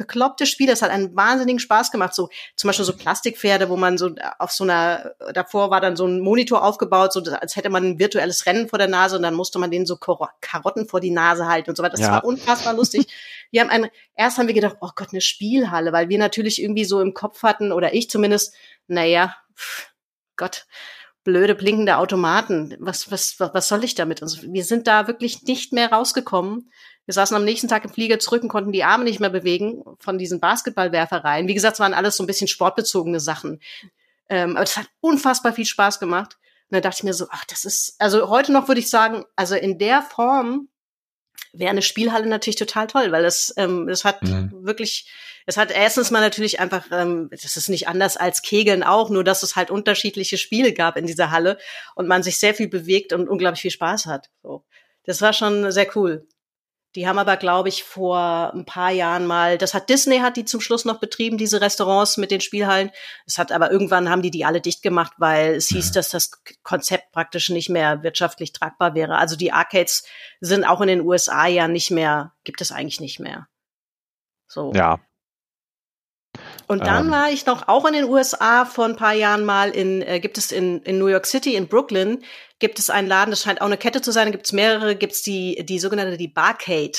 Speaker 3: bekloppte Spiel. Das hat einen wahnsinnigen Spaß gemacht. So zum Beispiel so Plastikpferde, wo man so auf so einer, davor war dann so ein Monitor aufgebaut, so als hätte man ein virtuelles Rennen vor der Nase und dann musste man denen so Karotten vor die Nase halten und so weiter. Das ja. war unfassbar lustig. Wir haben ein, erst haben wir gedacht, oh Gott, eine Spielhalle, weil wir natürlich irgendwie so im Kopf hatten, oder ich zumindest, naja, pff, Gott, blöde blinkende Automaten. Was, was, was soll ich damit? Also wir sind da wirklich nicht mehr rausgekommen. Wir saßen am nächsten Tag im Flieger zurück und konnten die Arme nicht mehr bewegen von diesen Basketballwerfereien. Wie gesagt, es waren alles so ein bisschen sportbezogene Sachen. Ähm, aber es hat unfassbar viel Spaß gemacht. Und da dachte ich mir so, ach, das ist, also heute noch würde ich sagen, also in der Form wäre eine Spielhalle natürlich total toll, weil das, ähm, das hat mhm. wirklich, es hat erstens mal natürlich einfach, ähm, das ist nicht anders als Kegeln auch, nur dass es halt unterschiedliche Spiele gab in dieser Halle und man sich sehr viel bewegt und unglaublich viel Spaß hat. So. Das war schon sehr cool. Die haben aber, glaube ich, vor ein paar Jahren mal, das hat Disney hat die zum Schluss noch betrieben, diese Restaurants mit den Spielhallen. Es hat aber irgendwann haben die die alle dicht gemacht, weil es hieß, dass das Konzept praktisch nicht mehr wirtschaftlich tragbar wäre. Also die Arcades sind auch in den USA ja nicht mehr, gibt es eigentlich nicht mehr. So.
Speaker 4: Ja.
Speaker 3: Und dann
Speaker 4: Ähm.
Speaker 3: war ich noch auch in den USA vor ein paar Jahren mal in, äh, gibt es in, in New York City, in Brooklyn, gibt es einen Laden, das scheint auch eine Kette zu sein, gibt es mehrere, gibt es die, die sogenannte, die Barcade.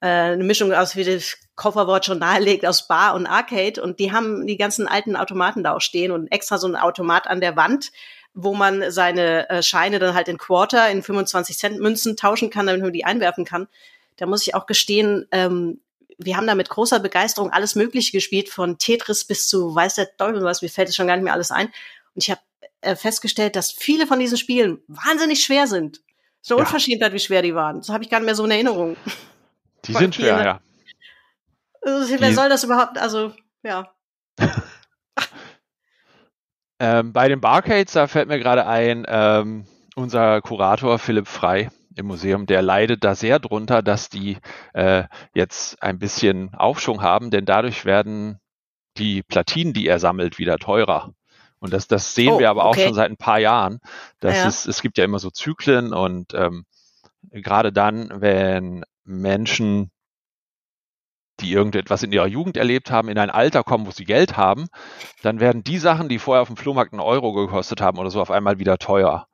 Speaker 3: Äh, eine Mischung aus, wie das Kofferwort schon nahelegt, aus Bar und Arcade. Und die haben die ganzen alten Automaten da auch stehen und extra so ein Automat an der Wand, wo man seine äh, Scheine dann halt in Quarter, in 25 Cent Münzen tauschen kann, damit man die einwerfen kann. Da muss ich auch gestehen, ähm, wir haben da mit großer Begeisterung alles Mögliche gespielt, von Tetris bis zu weiß der Teufel was, mir fällt es schon gar nicht mehr alles ein. Und ich habe äh, festgestellt, dass viele von diesen Spielen wahnsinnig schwer sind. So
Speaker 4: Ja.
Speaker 3: Unverschämtheit, wie schwer die waren. Das habe ich gar nicht mehr so in Erinnerung.
Speaker 4: Die sind schwer, ja.
Speaker 3: Also, wer
Speaker 4: Die-
Speaker 3: soll das überhaupt, also, ja.
Speaker 4: Ähm, bei den Barcades, da fällt mir gerade ein, ähm, unser Kurator Philipp Frei im Museum, der leidet da sehr drunter, dass die äh, jetzt ein bisschen Aufschwung haben, denn dadurch werden die Platinen, die er sammelt, wieder teurer. Und das, das sehen
Speaker 3: Oh,
Speaker 4: wir aber auch
Speaker 3: okay.
Speaker 4: schon seit ein paar Jahren. Das
Speaker 3: Ja.
Speaker 4: ist, es gibt ja immer so Zyklen und ähm, gerade dann, wenn Menschen, die irgendetwas in ihrer Jugend erlebt haben, in ein Alter kommen, wo sie Geld haben, dann werden die Sachen, die vorher auf dem Flohmarkt einen Euro gekostet haben oder so, auf einmal wieder teuer.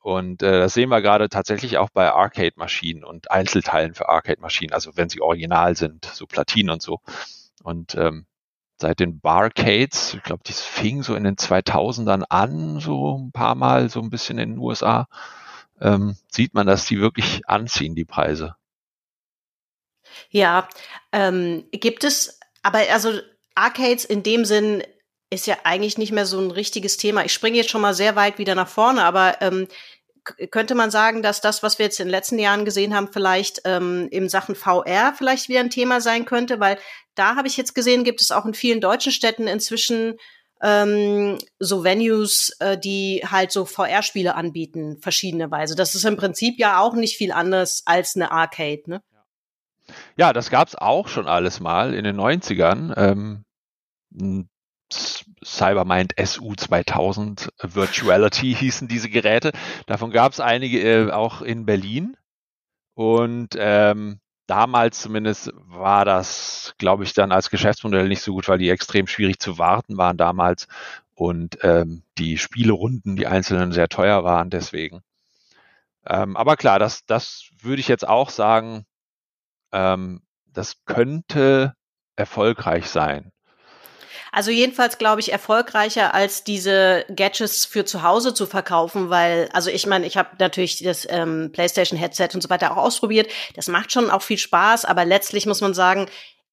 Speaker 4: Und äh, das sehen wir gerade tatsächlich auch bei Arcade-Maschinen und Einzelteilen für Arcade-Maschinen, also wenn sie original sind, so Platinen und so. Und ähm, seit den Barcades, ich glaube, das fing so in den 2000ern an, so ein paar Mal, so ein bisschen in den USA, ähm, sieht man, dass die wirklich anziehen, die Preise.
Speaker 3: Ja, ähm, gibt es, aber also Arcades in dem Sinn ist ja eigentlich nicht mehr so ein richtiges Thema. Ich springe jetzt schon mal sehr weit wieder nach vorne, aber ähm, könnte man sagen, dass das, was wir jetzt in den letzten Jahren gesehen haben, vielleicht ähm, in Sachen VR vielleicht wieder ein Thema sein könnte, weil da habe ich jetzt gesehen, gibt es auch in vielen deutschen Städten inzwischen ähm, so Venues, äh, die halt so VR-Spiele anbieten, verschiedene Weise. Das ist im Prinzip ja auch nicht viel anders als eine Arcade, ne?
Speaker 4: Ja, das gab's auch schon alles mal in den 90ern. Ähm, Cybermind SU 2000 Virtuality hießen diese Geräte. Davon gab's einige äh, auch in Berlin. Und ähm, damals zumindest war das, glaube ich, dann als Geschäftsmodell nicht so gut, weil die extrem schwierig zu warten waren damals und ähm, die Spielerunden, die einzelnen sehr teuer waren deswegen. Ähm, aber klar, das, das würde ich jetzt auch sagen, ähm, das könnte erfolgreich sein.
Speaker 3: Also jedenfalls glaube ich erfolgreicher als diese Gadgets für zu Hause zu verkaufen, weil also ich meine, ich habe natürlich das ähm, PlayStation Headset und so weiter auch ausprobiert. Das macht schon auch viel Spaß, aber letztlich muss man sagen,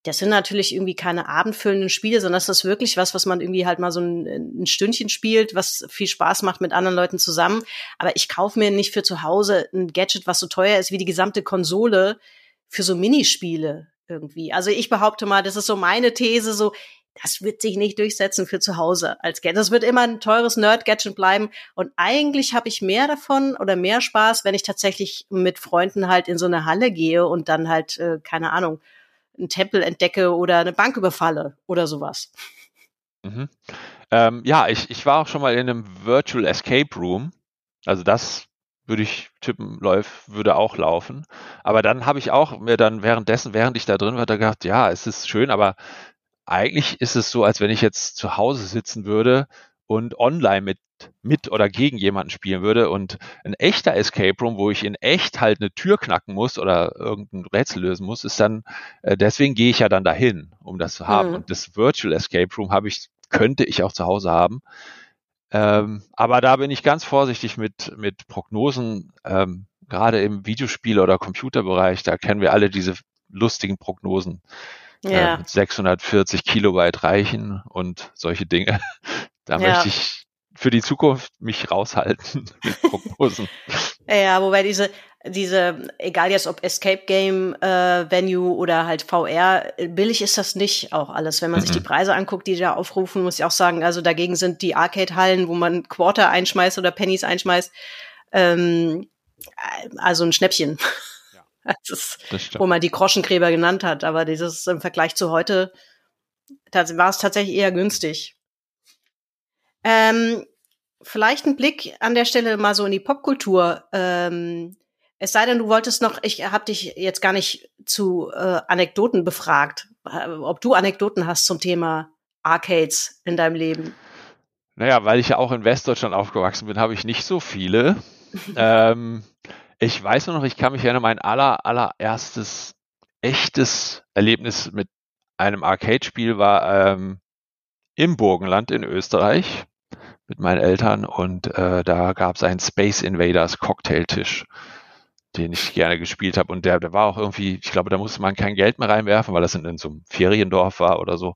Speaker 3: das sind natürlich irgendwie keine abendfüllenden Spiele, sondern das ist wirklich was, was man irgendwie halt mal so ein, ein Stündchen spielt, was viel Spaß macht mit anderen Leuten zusammen. Aber ich kaufe mir nicht für zu Hause ein Gadget, was so teuer ist wie die gesamte Konsole für so Minispiele irgendwie. Also ich behaupte mal, das ist so meine These, so das wird sich nicht durchsetzen für zu Hause als Gadget. Das wird immer ein teures Nerd-Gadget bleiben. Und eigentlich habe ich mehr davon oder mehr Spaß, wenn ich tatsächlich mit Freunden halt in so eine Halle gehe und dann halt, äh, keine Ahnung, einen Tempel entdecke oder eine Bank überfalle oder sowas.
Speaker 4: Mhm. Ähm, ja, ich, ich war auch schon mal in einem Virtual Escape Room. Also das würde ich tippen, läuft, würde auch laufen. Aber dann habe ich auch mir dann währenddessen, während ich da drin war, da gedacht, ja, es ist schön, aber eigentlich ist es so, als wenn ich jetzt zu Hause sitzen würde und online mit mit oder gegen jemanden spielen würde und ein echter Escape Room, wo ich in echt halt eine Tür knacken muss oder irgendein Rätsel lösen muss, ist dann äh, deswegen gehe ich ja dann dahin, um das zu haben.
Speaker 3: Mhm.
Speaker 4: Und das Virtual Escape Room habe ich könnte ich auch zu Hause haben. Ähm, aber da bin ich ganz vorsichtig mit mit Prognosen, ähm, gerade im Videospiel oder Computerbereich. Da kennen wir alle diese lustigen Prognosen
Speaker 3: Ja.
Speaker 4: mit 640 Kilobyte reichen und solche Dinge. Da
Speaker 3: Ja.
Speaker 4: möchte ich für die Zukunft mich raushalten mit Prognosen.
Speaker 3: Ja, wobei diese, diese, egal jetzt ob Escape Game äh, Venue oder halt VR, billig ist das nicht auch alles. Wenn man sich
Speaker 4: Mhm.
Speaker 3: die Preise anguckt, die da aufrufen, muss ich auch sagen, also dagegen sind die Arcade-Hallen, wo man Quarter einschmeißt oder Pennies einschmeißt, ähm, also ein Schnäppchen. ist, wo man die Groschengräber genannt hat. Aber dieses im Vergleich zu heute, war es tatsächlich eher günstig. Ähm, vielleicht ein Blick an der Stelle mal so in die Popkultur. Ähm, es sei denn, du wolltest noch, ich habe dich jetzt gar nicht zu äh, Anekdoten befragt, ob du Anekdoten hast zum Thema Arcades in deinem Leben.
Speaker 4: Naja, weil ich ja auch in Westdeutschland aufgewachsen bin, habe ich nicht so viele. ähm, ich weiß nur noch, ich kann mich erinnern, mein aller, allererstes echtes Erlebnis mit einem Arcade-Spiel war ähm, im Burgenland in Österreich mit meinen Eltern und äh, da gab es einen Space Invaders Cocktailtisch, den ich gerne gespielt habe und der, der war auch irgendwie, ich glaube, da musste man kein Geld mehr reinwerfen, weil das in, in so einem Feriendorf war oder so.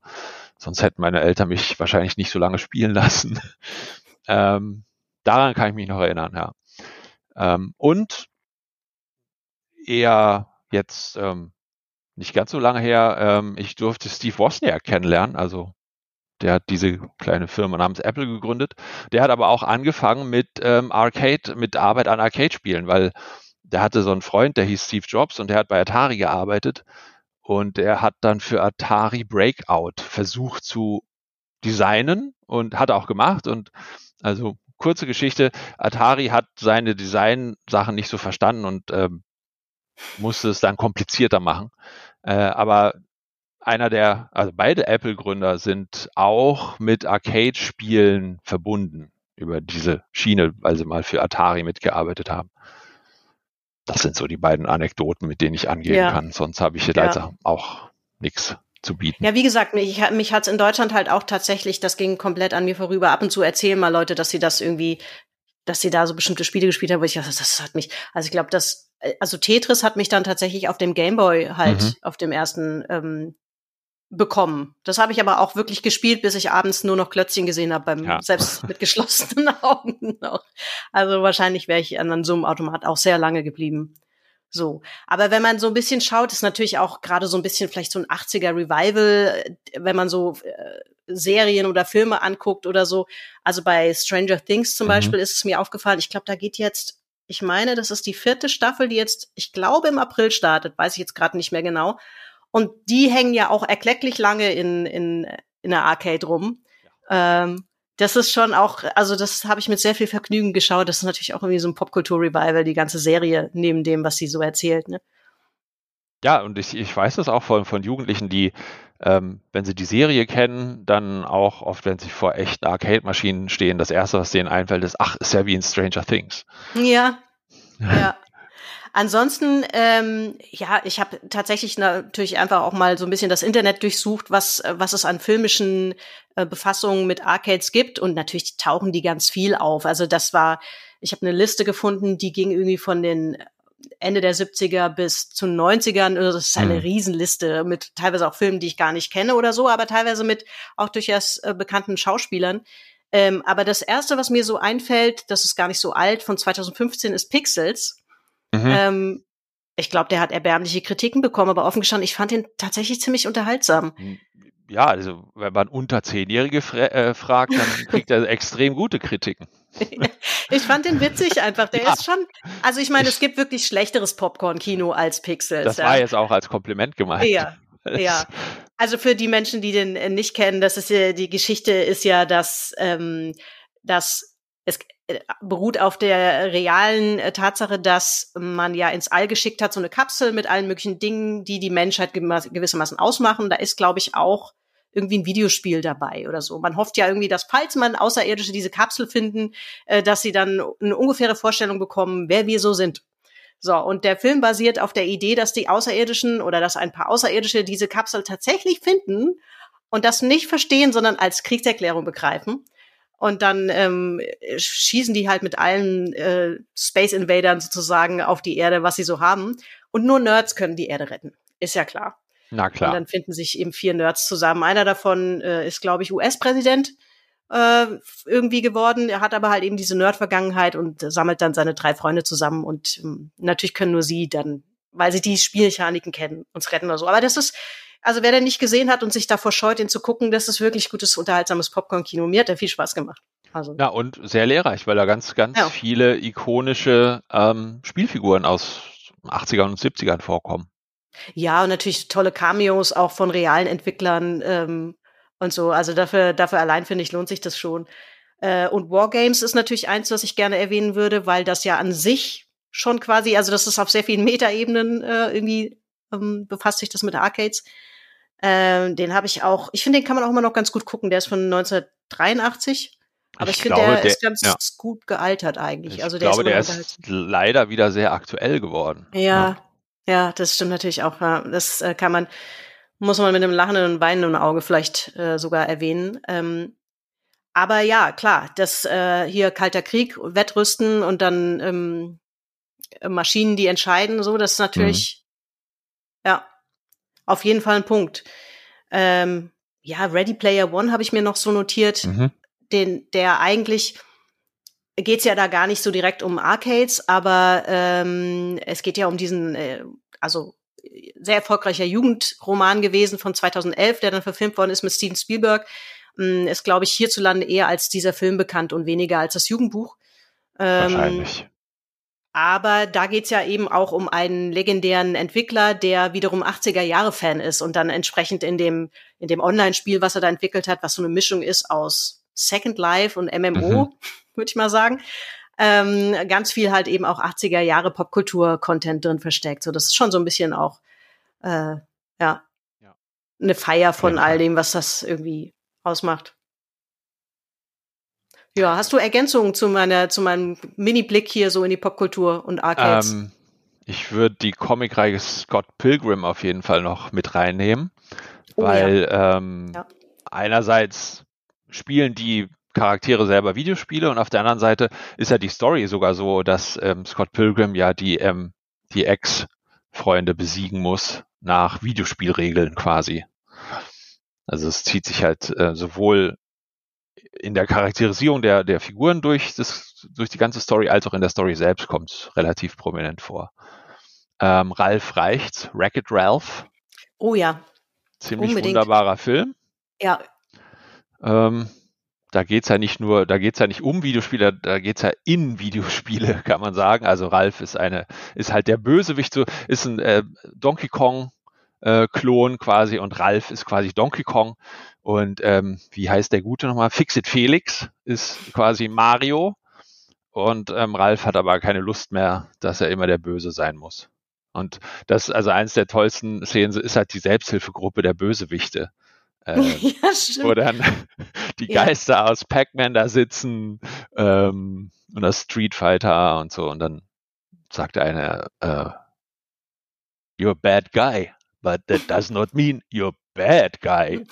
Speaker 4: Sonst hätten meine Eltern mich wahrscheinlich nicht so lange spielen lassen. ähm, daran kann ich mich noch erinnern, ja. Ähm, und eher jetzt ähm, nicht ganz so lange her, ähm, ich durfte Steve Wozniak kennenlernen, also der hat diese kleine Firma namens Apple gegründet. Der hat aber auch angefangen mit ähm, Arcade, mit Arbeit an Arcade-Spielen, weil der hatte so einen Freund, der hieß Steve Jobs und der hat bei Atari gearbeitet und er hat dann für Atari Breakout versucht zu designen und hat auch gemacht und also kurze Geschichte, Atari hat seine Design-Sachen nicht so verstanden und ähm, musste es dann komplizierter machen. Äh, aber einer der, also beide Apple-Gründer sind auch mit Arcade-Spielen verbunden über diese Schiene, weil sie mal für Atari mitgearbeitet haben. Das sind so die beiden Anekdoten, mit denen ich angehen ja. kann. Sonst habe ich hier ja. leider auch nichts zu bieten.
Speaker 3: Ja, wie gesagt, mich, mich hat es in Deutschland halt auch tatsächlich, das ging komplett an mir vorüber. Ab und zu erzählen mal Leute, dass sie das irgendwie, dass sie da so bestimmte Spiele gespielt haben, wo ich dachte, das hat mich, also ich glaube, das, also Tetris hat mich dann tatsächlich auf dem Gameboy halt, mhm. auf dem ersten ähm, bekommen. Das habe ich aber auch wirklich gespielt, bis ich abends nur noch Klötzchen gesehen habe, beim ja. selbst mit geschlossenen Augen noch. Also wahrscheinlich wäre ich an so einem Automat auch sehr lange geblieben. So. Aber wenn man so ein bisschen schaut, ist natürlich auch gerade so ein bisschen vielleicht so ein 80er Revival, wenn man so äh, Serien oder Filme anguckt oder so. Also bei Stranger Things zum mhm. Beispiel ist es mir aufgefallen, ich glaube, da geht jetzt, ich meine, das ist die vierte Staffel, die jetzt, ich glaube, im April startet, weiß ich jetzt gerade nicht mehr genau. Und die hängen ja auch erklecklich lange in, in, in der Arcade rum. Ja. Ähm, das ist schon auch, also das habe ich mit sehr viel Vergnügen geschaut. Das ist natürlich auch irgendwie so ein Popkultur-Revival, die ganze Serie, neben dem, was sie so erzählt. Ne?
Speaker 4: Ja, und ich, ich weiß das auch von, von Jugendlichen, die, ähm, wenn sie die Serie kennen, dann auch oft, wenn sie vor echten Arcade-Maschinen stehen, das erste, was denen einfällt, ist, ach, ist ja wie in Stranger Things.
Speaker 3: Ja. Ja. Ansonsten, ähm, ja, ich habe tatsächlich natürlich einfach auch mal so ein bisschen das Internet durchsucht, was, was es an filmischen äh, Befassungen mit Arcades gibt. Und natürlich tauchen die ganz viel auf. Also das war, ich habe eine Liste gefunden, die ging irgendwie von den Ende der 70er bis zu 90ern. Also das ist eine mhm. Riesenliste mit teilweise auch Filmen, die ich gar nicht kenne oder so, aber teilweise mit auch durchaus äh, bekannten Schauspielern. Ähm, aber das erste, was mir so einfällt, das ist gar nicht so alt, von 2015 ist Pixels. Mhm. Ähm, ich glaube, der hat erbärmliche Kritiken bekommen, aber offen gestanden, ich fand ihn tatsächlich ziemlich unterhaltsam. Hm,
Speaker 4: ja, also wenn man unter Zehnjährige fra äh, fragt, dann kriegt er extrem gute Kritiken.
Speaker 3: ich fand den witzig einfach. Der ja. ist schon, also ich meine, es gibt wirklich schlechteres Popcorn-Kino als Pixels.
Speaker 4: Das ja. war jetzt auch als Kompliment gemeint.
Speaker 3: Ja, ja. Also für die Menschen, die den äh, nicht kennen, das ist ja, die Geschichte ist ja, dass, ähm, dass es, äh, beruht auf der realen äh, Tatsache, dass man ja ins All geschickt hat, so eine Kapsel mit allen möglichen Dingen, die die Menschheit gewissermaßen ausmachen. Da ist, glaube ich, auch irgendwie ein Videospiel dabei oder so. Man hofft ja irgendwie, dass falls man Außerirdische diese Kapsel finden, äh, dass sie dann eine ungefähre Vorstellung bekommen, wer wir so sind. So, und der Film basiert auf der Idee, dass die Außerirdischen oder dass ein paar Außerirdische diese Kapsel tatsächlich finden und das nicht verstehen, sondern als Kriegserklärung begreifen. Und dann ähm, schießen die halt mit allen äh, Space Invadern sozusagen auf die Erde, was sie so haben. Und nur Nerds können die Erde retten. Ist ja klar.
Speaker 4: Na klar.
Speaker 3: Und dann finden sich eben vier Nerds zusammen. Einer davon äh, ist, glaube ich, US-Präsident äh, irgendwie geworden. Er hat aber halt eben diese Nerd-Vergangenheit und sammelt dann seine drei Freunde zusammen. Und ähm, natürlich können nur sie dann, weil sie die Spielmechaniken kennen, uns retten oder so. Aber das ist also wer den nicht gesehen hat und sich davor scheut, ihn zu gucken, das ist wirklich gutes, unterhaltsames Popcorn-Kino. Mir hat er viel Spaß gemacht.
Speaker 4: Also. Ja, und sehr lehrreich, weil da ganz, ganz ja. viele ikonische ähm, Spielfiguren aus 80ern und 70ern vorkommen.
Speaker 3: Ja, und natürlich tolle Cameos auch von realen Entwicklern ähm, und so. Also dafür, dafür allein finde ich, lohnt sich das schon. Äh, und Wargames ist natürlich eins, was ich gerne erwähnen würde, weil das ja an sich schon quasi, also das ist auf sehr vielen Metaebenen äh, irgendwie ähm, befasst sich das mit Arcades. Ähm, den habe ich auch, ich finde, den kann man auch immer noch ganz gut gucken. Der ist von 1983. Aber ich, ich finde, der, der, ist ganz ja. gut gealtert eigentlich.
Speaker 4: Ich
Speaker 3: also
Speaker 4: der glaube, ist der ist leider wieder sehr aktuell geworden.
Speaker 3: Ja, ja, ja das stimmt natürlich auch. Ja. Das äh, kann man, muss man mit einem lachenden und weinenden Auge vielleicht äh, sogar erwähnen. Ähm, aber ja, klar, das äh, hier Kalter Krieg, Wettrüsten und dann ähm, Maschinen, die entscheiden, so, das ist natürlich, mhm. ja, auf jeden Fall ein Punkt. Ähm, ja, Ready Player One habe ich mir noch so notiert, mhm. den, der eigentlich geht's ja da gar nicht so direkt um Arcades, aber ähm, es geht ja um diesen, äh, also sehr erfolgreicher Jugendroman gewesen von 2011, der dann verfilmt worden ist mit Steven Spielberg. Ähm, ist, glaube ich, hierzulande eher als dieser Film bekannt und weniger als das Jugendbuch.
Speaker 4: Ähm, Wahrscheinlich.
Speaker 3: Aber da geht's ja eben auch um einen legendären Entwickler, der wiederum 80er-Jahre-Fan ist und dann entsprechend in dem, in dem Online-Spiel, was er da entwickelt hat, was so eine Mischung ist aus Second Life und MMO, mhm. Würde ich mal sagen, ähm, ganz viel halt eben auch 80er-Jahre Popkultur-Content drin versteckt. So, das ist schon so ein bisschen auch, äh, ja, ja. eine Feier von ja. all dem, was das irgendwie ausmacht. Ja, hast du Ergänzungen zu meiner, zu meinem Mini-Blick hier so in die Popkultur und Arcades? Ähm,
Speaker 4: ich würde die Comicreihe Scott Pilgrim auf jeden Fall noch mit reinnehmen, oh, weil ja. Ähm, ja. einerseits spielen die Charaktere selber Videospiele und auf der anderen Seite ist ja die Story sogar so, dass ähm, Scott Pilgrim ja die, ähm, die Ex-Freunde besiegen muss nach Videospielregeln quasi. Also es zieht sich halt äh, sowohl in der Charakterisierung der, der Figuren durch, das, durch die ganze Story, als auch in der Story selbst kommt relativ prominent vor. Ähm, Ralph Reichts, Wreck-It Ralph.
Speaker 3: Oh ja.
Speaker 4: Ziemlich Unbedingt. wunderbarer Film.
Speaker 3: Ja.
Speaker 4: Ähm, da geht's ja nicht nur, da geht's ja nicht um Videospiele, da geht's ja in Videospiele, kann man sagen. Also Ralph ist eine, ist halt der Bösewicht, so ist ein äh, Donkey Kong äh, Klon quasi und Ralph ist quasi Donkey Kong und ähm, wie heißt der Gute nochmal? Fixit Felix ist quasi Mario. Und ähm, Ralf hat aber keine Lust mehr, dass er immer der Böse sein muss. Und das, also eins der tollsten Szenen ist halt die Selbsthilfegruppe der Bösewichte.
Speaker 3: Äh, ja, stimmt.
Speaker 4: Wo dann die Geister ja. aus Pac-Man da sitzen ähm, und das Street Fighter und so. Und dann sagt einer, äh, you're a bad guy, but that does not mean you're a bad guy.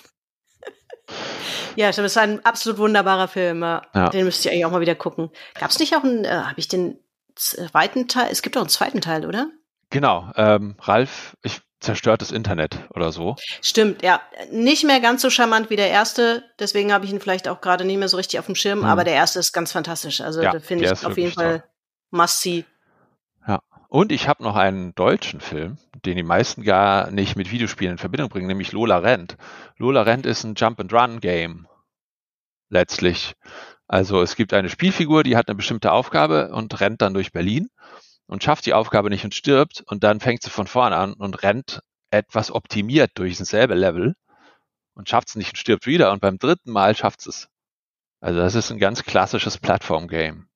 Speaker 3: Ja, das ist ein absolut wunderbarer Film. Ja. Den müsst ihr eigentlich auch mal wieder gucken. Gab es nicht auch einen, äh, habe ich den zweiten Teil? Es gibt auch einen zweiten Teil, oder?
Speaker 4: Genau. Ähm, Ralf, ich zerstört das Internet oder so.
Speaker 3: Stimmt, ja. Nicht mehr ganz so charmant wie der erste, deswegen habe ich ihn vielleicht auch gerade nicht mehr so richtig auf dem Schirm, hm. aber der erste ist ganz fantastisch. Also ja, finde ich auf jeden Fall must see.
Speaker 4: Ja. Und ich habe noch einen deutschen Film, den die meisten gar nicht mit Videospielen in Verbindung bringen, nämlich Lola Rent. Lola Rent ist ein Jump-and-Run-Game letztlich. Also es gibt eine Spielfigur, die hat eine bestimmte Aufgabe und rennt dann durch Berlin und schafft die Aufgabe nicht und stirbt und dann fängt sie von vorne an und rennt etwas optimiert durch dasselbe Level und schafft es nicht und stirbt wieder und beim dritten Mal schafft es. Also das ist ein ganz klassisches Plattform-Game.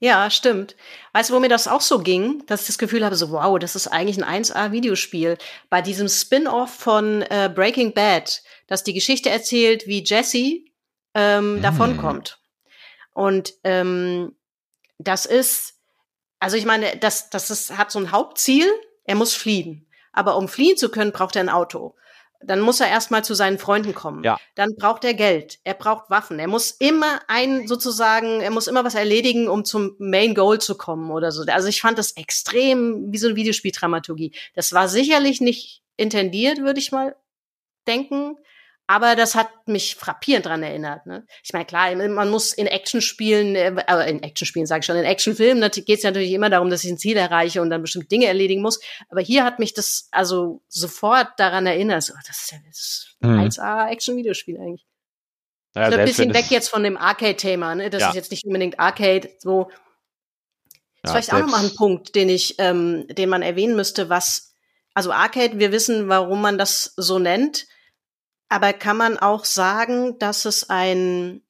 Speaker 3: Ja, stimmt. Weißt du, wo mir das auch so ging, dass ich das Gefühl habe, so wow, das ist eigentlich ein 1A-Videospiel. Bei diesem Spin-off von äh, Breaking Bad, das die Geschichte erzählt, wie Jesse ähm, mm. davonkommt. Und ähm, das ist, also ich meine, das, das ist, hat so ein Hauptziel, er muss fliehen. Aber um fliehen zu können, braucht er ein Auto dann muss er erstmal zu seinen Freunden kommen.
Speaker 4: Ja.
Speaker 3: Dann braucht er Geld, er braucht Waffen, er muss immer ein sozusagen, er muss immer was erledigen, um zum Main Goal zu kommen oder so. Also ich fand das extrem wie so eine Videospieldramaturgie. Das war sicherlich nicht intendiert, würde ich mal denken. Aber das hat mich frappierend dran erinnert. Ne? Ich meine, klar, man muss in Actionspielen, äh, in Actionspielen sage ich schon, in Actionfilmen geht es natürlich immer darum, dass ich ein Ziel erreiche und dann bestimmte Dinge erledigen muss. Aber hier hat mich das also sofort daran erinnert. So, das ist ja das mhm. 1A Action-Videospiel eigentlich. Ja, ein bisschen weg jetzt von dem Arcade-Thema. Ne? Das ja. ist jetzt nicht unbedingt Arcade. So, Das ist vielleicht auch nochmal ein Punkt, den ich, ähm, den man erwähnen müsste, was, also Arcade, wir wissen, warum man das so nennt, aber kann man auch sagen, dass es ein,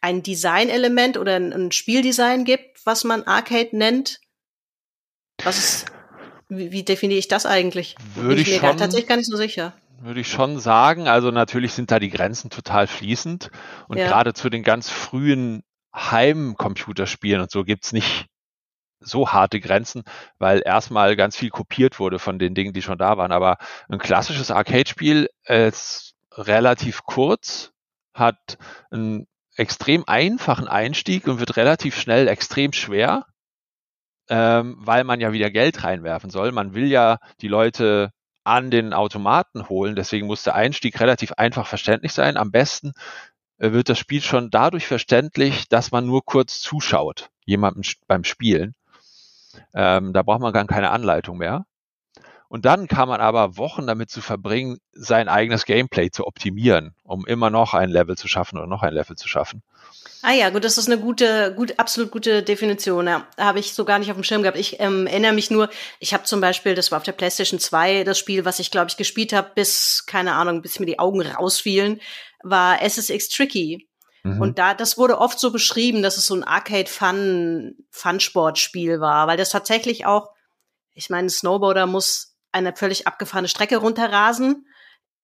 Speaker 3: ein Designelement oder ein, ein Spieldesign gibt, was man Arcade nennt? Was ist, wie, wie definiere ich das eigentlich?
Speaker 4: Würde ich, ich mir
Speaker 3: schon, tatsächlich gar nicht so sicher.
Speaker 4: Würde ich schon sagen. Also natürlich sind da die Grenzen total fließend. Und ja. gerade zu den ganz frühen Heimcomputerspielen und so gibt's nicht so harte Grenzen, weil erstmal ganz viel kopiert wurde von den Dingen, die schon da waren. Aber ein klassisches Arcade-Spiel ist relativ kurz, hat einen extrem einfachen Einstieg und wird relativ schnell extrem schwer, ähm, weil man ja wieder Geld reinwerfen soll. Man will ja die Leute an den Automaten holen, deswegen muss der Einstieg relativ einfach verständlich sein. Am besten äh, wird das Spiel schon dadurch verständlich, dass man nur kurz zuschaut, jemandem beim Spielen. Ähm, da braucht man gar keine Anleitung mehr. Und dann kann man aber Wochen damit zu verbringen, sein eigenes Gameplay zu optimieren, um immer noch ein Level zu schaffen oder noch ein Level zu schaffen.
Speaker 3: Ah ja, gut, das ist eine gute, gut, absolut gute Definition. Ja. Habe ich so gar nicht auf dem Schirm gehabt. Ich ähm, erinnere mich nur, ich habe zum Beispiel, das war auf der PlayStation 2 das Spiel, was ich, glaube ich, gespielt habe, bis, keine Ahnung, bis mir die Augen rausfielen, war SSX Tricky. Mhm. Und da, das wurde oft so beschrieben, dass es so ein Arcade-Fun, Fun-Sportspiel war, weil das tatsächlich auch, ich meine, ein Snowboarder muss eine völlig abgefahrene Strecke runterrasen.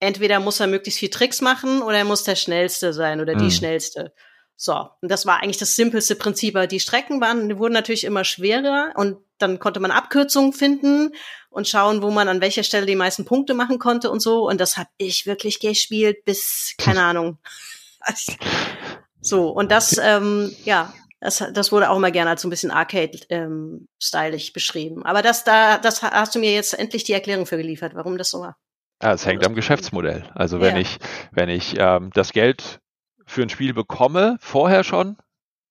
Speaker 3: Entweder muss er möglichst viel Tricks machen oder er muss der Schnellste sein oder die mhm. Schnellste. So, und das war eigentlich das simpelste Prinzip. Aber die Strecken waren, die wurden natürlich immer schwerer und dann konnte man Abkürzungen finden und schauen, wo man an welcher Stelle die meisten Punkte machen konnte und so. Und das habe ich wirklich gespielt bis, keine Ahnung. so, und das, ähm, ja, das, das wurde auch immer gerne als so ein bisschen Arcade-stylig ähm, beschrieben. Aber das da, das hast du mir jetzt endlich die Erklärung für geliefert, warum das so war.
Speaker 4: Ja, es hängt am Geschäftsmodell. Also wenn ja. ich, wenn ich ähm, das Geld für ein Spiel bekomme, vorher schon,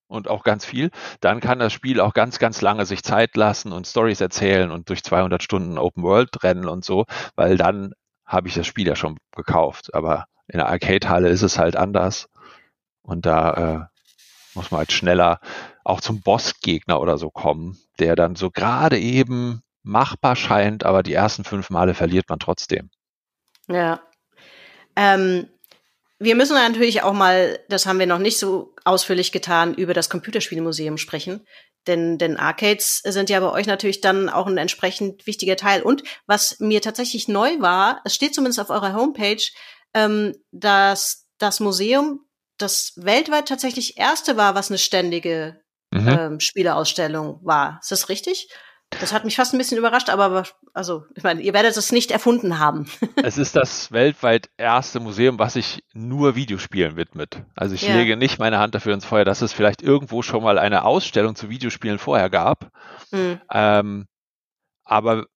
Speaker 4: und auch ganz viel, dann kann das Spiel auch ganz, ganz lange sich Zeit lassen und Stories erzählen und durch 200 Stunden Open World rennen und so, weil dann habe ich das Spiel ja schon gekauft. Aber in der Arcade-Halle ist es halt anders. Und da äh, muss man halt schneller auch zum Bossgegner oder so kommen, der dann so gerade eben machbar scheint, aber die ersten fünf Male verliert man trotzdem.
Speaker 3: Ja. Ähm, wir müssen natürlich auch mal, das haben wir noch nicht so ausführlich getan, über das Computerspielmuseum sprechen. Denn, denn Arcades sind ja bei euch natürlich dann auch ein entsprechend wichtiger Teil. Und was mir tatsächlich neu war, es steht zumindest auf eurer Homepage, ähm, dass das Museum das weltweit tatsächlich erste war, was eine ständige mhm. ähm, Spieleausstellung war. Ist das richtig? Das hat mich fast ein bisschen überrascht, aber also, ich meine, ihr werdet es nicht erfunden haben.
Speaker 4: es ist das weltweit erste Museum, was sich nur Videospielen widmet. Also ich ja. lege nicht meine Hand dafür ins Feuer, dass es vielleicht irgendwo schon mal eine Ausstellung zu Videospielen vorher gab. Mhm. Ähm, aber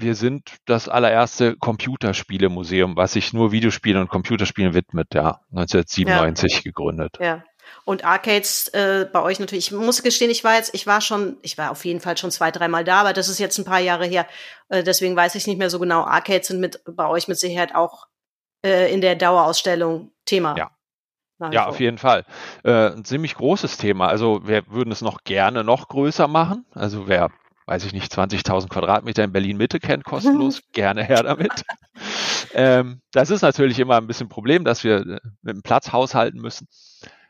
Speaker 4: wir sind das allererste Computerspielemuseum, was sich nur Videospielen und Computerspielen widmet, ja, 1997 ja. gegründet.
Speaker 3: Ja. Und Arcades äh, bei euch natürlich. Ich muss gestehen, ich war jetzt, ich war schon, ich war auf jeden Fall schon zwei, dreimal da, aber das ist jetzt ein paar Jahre her. Äh, deswegen weiß ich nicht mehr so genau. Arcades sind mit bei euch mit Sicherheit auch äh, in der Dauerausstellung Thema.
Speaker 4: Ja. Ja, auf jeden Fall. Äh, ein ziemlich großes Thema. Also wir würden es noch gerne noch größer machen. Also wer, weiß ich nicht, 20.000 Quadratmeter in Berlin Mitte kennt, kostenlos, gerne her damit. ähm, das ist natürlich immer ein bisschen ein Problem, dass wir äh, mit dem Platz haushalten müssen.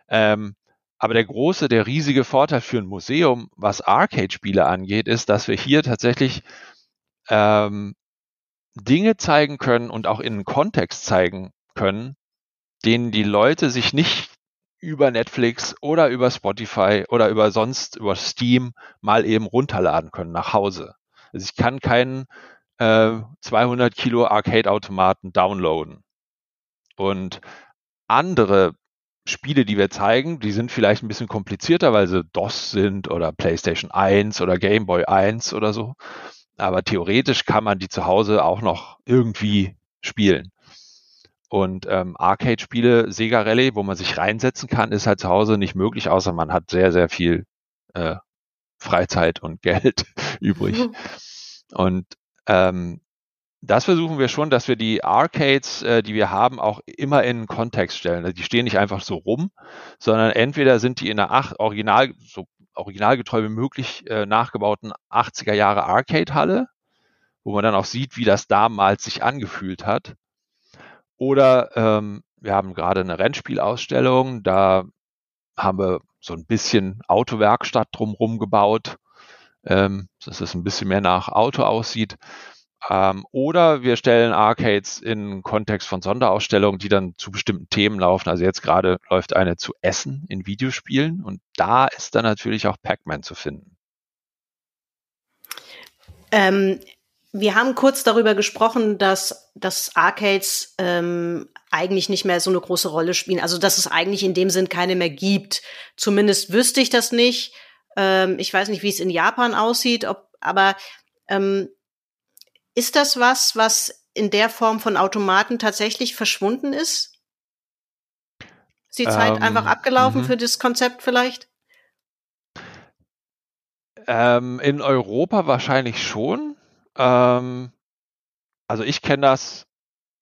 Speaker 4: Ähm, aber der große, der riesige Vorteil für ein Museum, was Arcade-Spiele angeht, ist, dass wir hier tatsächlich ähm, Dinge zeigen können und auch in einen Kontext zeigen können, denen die Leute sich nicht über Netflix oder über Spotify oder über sonst über Steam mal eben runterladen können nach Hause. Also ich kann keinen äh, 200 Kilo Arcade-Automaten downloaden. Und andere Spiele, die wir zeigen, die sind vielleicht ein bisschen komplizierter, weil sie DOS sind oder PlayStation 1 oder Game Boy 1 oder so. Aber theoretisch kann man die zu Hause auch noch irgendwie spielen. Und ähm, Arcade-Spiele, Sega Rally, wo man sich reinsetzen kann, ist halt zu Hause nicht möglich, außer man hat sehr, sehr viel äh, Freizeit und Geld übrig. Und ähm, das versuchen wir schon, dass wir die Arcades, äh, die wir haben, auch immer in einen Kontext stellen. Also die stehen nicht einfach so rum, sondern entweder sind die in der Ach Original, so originalgetreu wie möglich äh, nachgebauten 80er Jahre Arcade-Halle, wo man dann auch sieht, wie das damals sich angefühlt hat. Oder ähm, wir haben gerade eine Rennspielausstellung, da haben wir so ein bisschen Autowerkstatt drumherum gebaut, ähm, dass es ein bisschen mehr nach Auto aussieht. Ähm, oder wir stellen Arcades in Kontext von Sonderausstellungen, die dann zu bestimmten Themen laufen. Also jetzt gerade läuft eine zu Essen in Videospielen und da ist dann natürlich auch Pac-Man zu finden.
Speaker 3: Ähm, wir haben kurz darüber gesprochen, dass, dass Arcades ähm, eigentlich nicht mehr so eine große Rolle spielen. Also dass es eigentlich in dem Sinn keine mehr gibt. Zumindest wüsste ich das nicht. Ähm, ich weiß nicht, wie es in Japan aussieht, ob, aber ähm, ist das was, was in der Form von Automaten tatsächlich verschwunden ist? Ist die Zeit
Speaker 4: Ähm,
Speaker 3: einfach abgelaufen
Speaker 4: mhm.
Speaker 3: für das Konzept vielleicht?
Speaker 4: Ähm, in Europa wahrscheinlich schon. Ähm, also ich kenne das,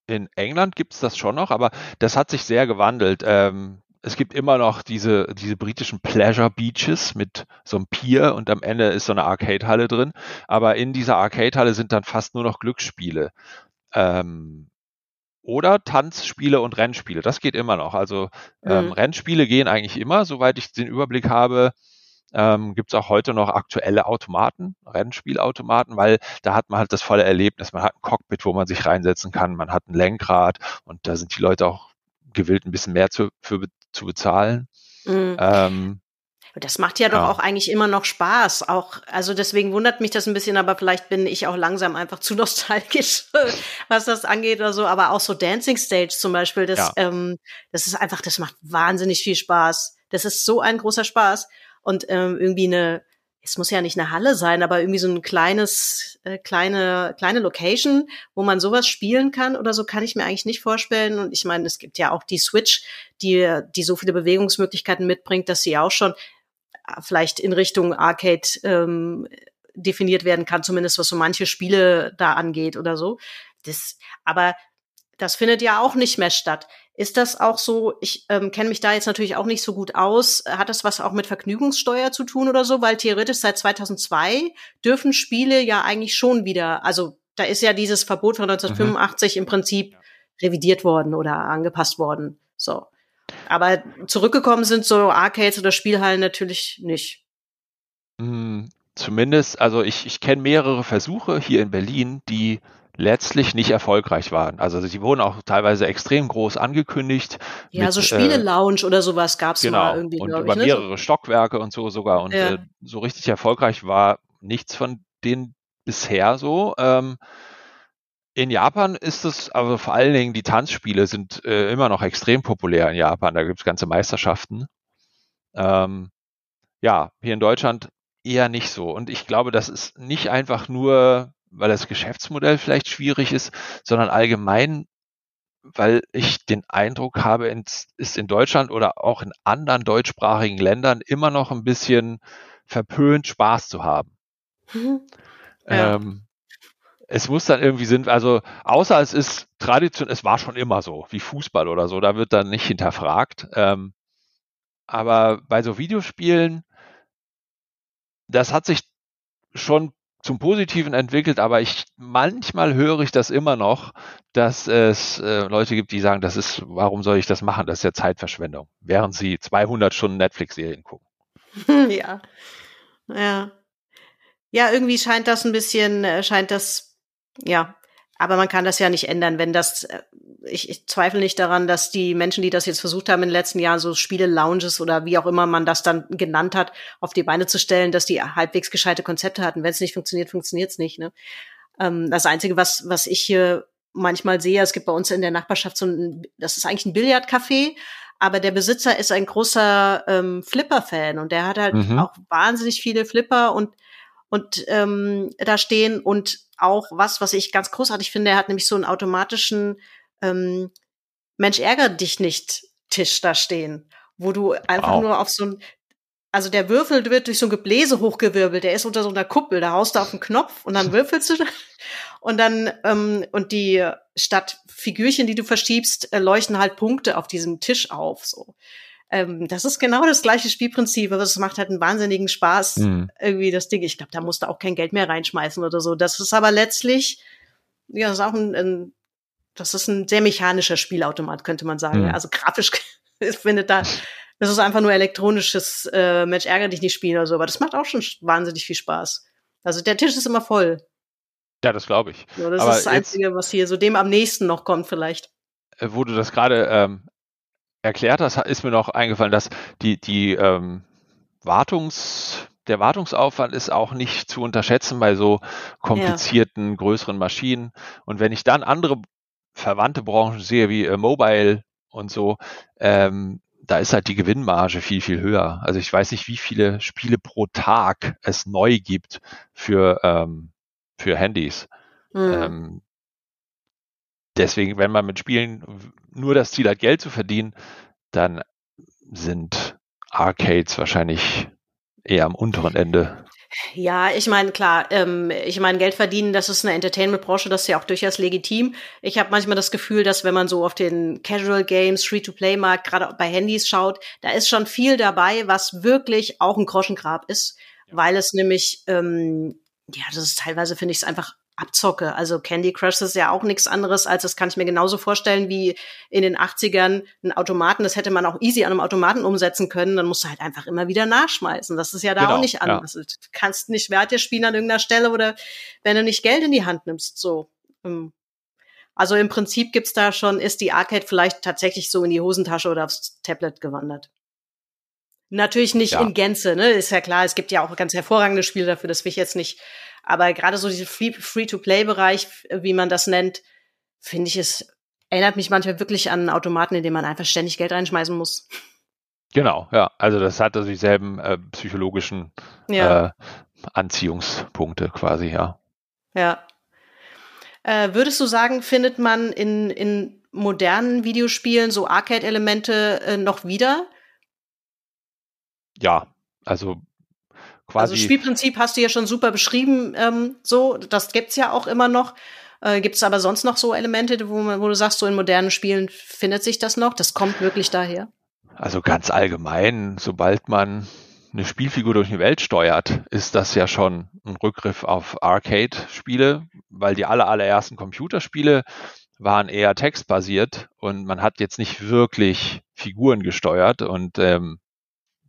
Speaker 4: in England gibt es das schon noch, aber das hat sich sehr gewandelt. Ähm, es gibt immer noch diese, diese britischen Pleasure Beaches mit so einem Pier und am Ende ist so eine Arcade-Halle drin. Aber in dieser Arcade-Halle sind dann fast nur noch Glücksspiele. Ähm, oder Tanzspiele und Rennspiele. Das geht immer noch. Also ähm,
Speaker 3: Mhm.
Speaker 4: Rennspiele gehen eigentlich immer, soweit ich den Überblick habe. Ähm, gibt es auch heute noch aktuelle Automaten, Rennspielautomaten, weil da hat man halt das volle Erlebnis. Man hat ein Cockpit, wo man sich reinsetzen kann, man hat ein Lenkrad und da sind die Leute auch gewillt, ein bisschen mehr zu, für, zu bezahlen.
Speaker 3: Mhm.
Speaker 4: Ähm,
Speaker 3: Das macht ja doch
Speaker 4: Ja.
Speaker 3: auch eigentlich immer noch Spaß. Auch, also deswegen wundert mich das ein bisschen, aber vielleicht bin ich auch langsam einfach zu nostalgisch, was das angeht oder so. Aber auch so Dancing Stage zum Beispiel, das,
Speaker 4: Ja.
Speaker 3: ähm, das ist einfach, das macht wahnsinnig viel Spaß. Das ist so ein großer Spaß. Und ähm, irgendwie eine, es muss ja nicht eine Halle sein, aber irgendwie so ein kleines, äh, kleine, kleine Location, wo man sowas spielen kann oder so, kann ich mir eigentlich nicht vorstellen. Und ich meine, es gibt ja auch die Switch, die, die so viele Bewegungsmöglichkeiten mitbringt, dass sie auch schon äh, vielleicht in Richtung Arcade ähm, definiert werden kann, zumindest was so manche Spiele da angeht oder so. Das, aber das findet ja auch nicht mehr statt. Ist das auch so, ich ähm, kenne mich da jetzt natürlich auch nicht so gut aus, hat das was auch mit Vergnügungssteuer zu tun oder so? Weil theoretisch seit 2002 dürfen Spiele ja eigentlich schon wieder, also da ist ja dieses Verbot von 1985 im Prinzip revidiert worden oder angepasst worden. So. Aber zurückgekommen sind so Arcades oder Spielhallen natürlich nicht.
Speaker 4: mh, zumindest, also ich, ich kenne mehrere Versuche hier in Berlin, die letztlich nicht erfolgreich waren. Also sie wurden auch teilweise extrem groß angekündigt.
Speaker 3: Ja,
Speaker 4: mit,
Speaker 3: so
Speaker 4: äh,
Speaker 3: Spiele-Lounge oder sowas gab's
Speaker 4: Genau,
Speaker 3: mal irgendwie,
Speaker 4: und über
Speaker 3: ich. Ne?
Speaker 4: mehrere Stockwerke und so sogar. Und
Speaker 3: Ja.
Speaker 4: äh, so richtig erfolgreich war nichts von denen bisher so. Ähm, in Japan ist es, aber vor allen Dingen die Tanzspiele sind äh, immer noch extrem populär in Japan. Da gibt es ganze Meisterschaften. Ähm, ja, hier in Deutschland eher nicht so. Und ich glaube, das ist nicht einfach nur, weil das Geschäftsmodell vielleicht schwierig ist, sondern allgemein, weil ich den Eindruck habe, ist in Deutschland oder auch in anderen deutschsprachigen Ländern immer noch ein bisschen verpönt, Spaß zu haben.
Speaker 3: Mhm. Ja.
Speaker 4: Ähm, es muss dann irgendwie sind, also außer es ist Tradition, es war schon immer so, wie Fußball oder so, da wird dann nicht hinterfragt. Ähm, aber bei so Videospielen, das hat sich schon zum Positiven entwickelt, aber ich manchmal höre ich das immer noch, dass es äh, Leute gibt, die sagen, das ist, warum soll ich das machen? Das ist ja Zeitverschwendung, während sie 200 Stunden Netflix-Serien gucken.
Speaker 3: ja. Ja. Ja, irgendwie scheint das ein bisschen, äh, scheint das, ja. Aber man kann das ja nicht ändern, wenn das, äh, ich, ich zweifle nicht daran, dass die Menschen, die das jetzt versucht haben in den letzten Jahren, so Spiele-Lounges oder wie auch immer man das dann genannt hat, auf die Beine zu stellen, dass die halbwegs gescheite Konzepte hatten. Wenn es nicht funktioniert, funktioniert es nicht. Ne? Ähm, das Einzige, was, was ich hier manchmal sehe, es gibt bei uns in der Nachbarschaft so ein, das ist eigentlich ein Billardcafé, aber der Besitzer ist ein großer ähm, Flipper-Fan und der hat halt
Speaker 4: Mhm.
Speaker 3: auch wahnsinnig viele Flipper und und ähm, da stehen und auch was, was ich ganz großartig finde, er hat nämlich so einen automatischen ähm, Mensch ärger dich nicht Tisch da stehen, wo du einfach
Speaker 4: Wow.
Speaker 3: nur auf so ein also der Würfel wird durch so ein Gebläse hochgewirbelt, der ist unter so einer Kuppel, da haust du auf den Knopf und dann würfelst du und dann ähm, und die statt Figürchen, die du verschiebst, äh, leuchten halt Punkte auf diesem Tisch auf so. ähm, das ist genau das gleiche Spielprinzip, aber es macht halt einen wahnsinnigen Spaß, mhm. irgendwie das Ding. Ich glaube, da musst du auch kein Geld mehr reinschmeißen oder so. Das ist aber letztlich, ja, das ist auch ein, ein das ist ein sehr mechanischer Spielautomat, könnte man sagen. Mhm. Also grafisch findet da, das ist einfach nur elektronisches äh, Mensch ärger dich nicht spielen oder so, aber das macht auch schon wahnsinnig viel Spaß. Also der Tisch ist immer voll.
Speaker 4: Ja, das glaube ich.
Speaker 3: So, das aber ist das Einzige, was hier so dem am nächsten noch kommt, vielleicht.
Speaker 4: Äh, wo du das gerade ähm, erklärt hast, ist mir noch eingefallen, dass die, die ähm, Wartungs, der Wartungsaufwand ist auch nicht zu unterschätzen bei so komplizierten, ja. größeren Maschinen. Und wenn ich dann andere verwandte Branchen sehe, wie äh, Mobile und so, ähm, da ist halt die Gewinnmarge viel, viel höher. Also ich weiß nicht, wie viele Spiele pro Tag es neu gibt für, ähm, für Handys. Mhm. Ähm, deswegen, wenn man mit Spielen nur das Ziel hat, Geld zu verdienen, dann sind Arcades wahrscheinlich eher am unteren Ende.
Speaker 3: Ja, ich meine, klar, ähm, ich meine, Geld verdienen, das ist eine Entertainment-Branche, das ist ja auch durchaus legitim. Ich habe manchmal das Gefühl, dass wenn man so auf den Casual Games, Free-to-Play-Markt, gerade bei Handys schaut, da ist schon viel dabei, was wirklich auch ein Groschengrab ist, ja. weil es nämlich, ähm, ja, das ist teilweise, finde ich es einfach abzocke. Also Candy Crush ist ja auch nichts anderes, als das kann ich mir genauso vorstellen wie in den 80ern ein Automaten. Das hätte man auch easy an einem Automaten umsetzen können. Dann musst du halt einfach immer wieder nachschmeißen. Das ist ja da genau, auch nicht anders. Ja. Du kannst nicht Werte spielen an irgendeiner Stelle oder wenn du nicht Geld in die Hand nimmst. So. Ähm. Also im Prinzip gibt's da schon, ist die Arcade vielleicht tatsächlich so in die Hosentasche oder aufs Tablet gewandert. Natürlich nicht ja. in Gänze, ne? Ist ja klar, es gibt ja auch ganz hervorragende Spiele dafür, das will ich jetzt nicht aber gerade so dieser Free-to-Play-Bereich, wie man das nennt, finde ich es, erinnert mich manchmal wirklich an Automaten, in denen man einfach ständig Geld reinschmeißen muss.
Speaker 4: Genau, ja. Also das hat also dieselben äh, psychologischen ja. äh, Anziehungspunkte quasi, ja.
Speaker 3: Ja. Äh, würdest du sagen, findet man in, in modernen Videospielen so Arcade-Elemente äh, noch wieder?
Speaker 4: Ja, also
Speaker 3: quasi. Also Spielprinzip hast du ja schon super beschrieben, ähm, so, das gibt's ja auch immer noch. Äh, Gibt es aber sonst noch so Elemente, wo, man, wo du sagst, so in modernen Spielen findet sich das noch? Das kommt wirklich daher?
Speaker 4: Also ganz allgemein, sobald man eine Spielfigur durch eine Welt steuert, ist das ja schon ein Rückgriff auf Arcade-Spiele, weil die aller, allerersten Computerspiele waren eher textbasiert und man hat jetzt nicht wirklich Figuren gesteuert und ähm,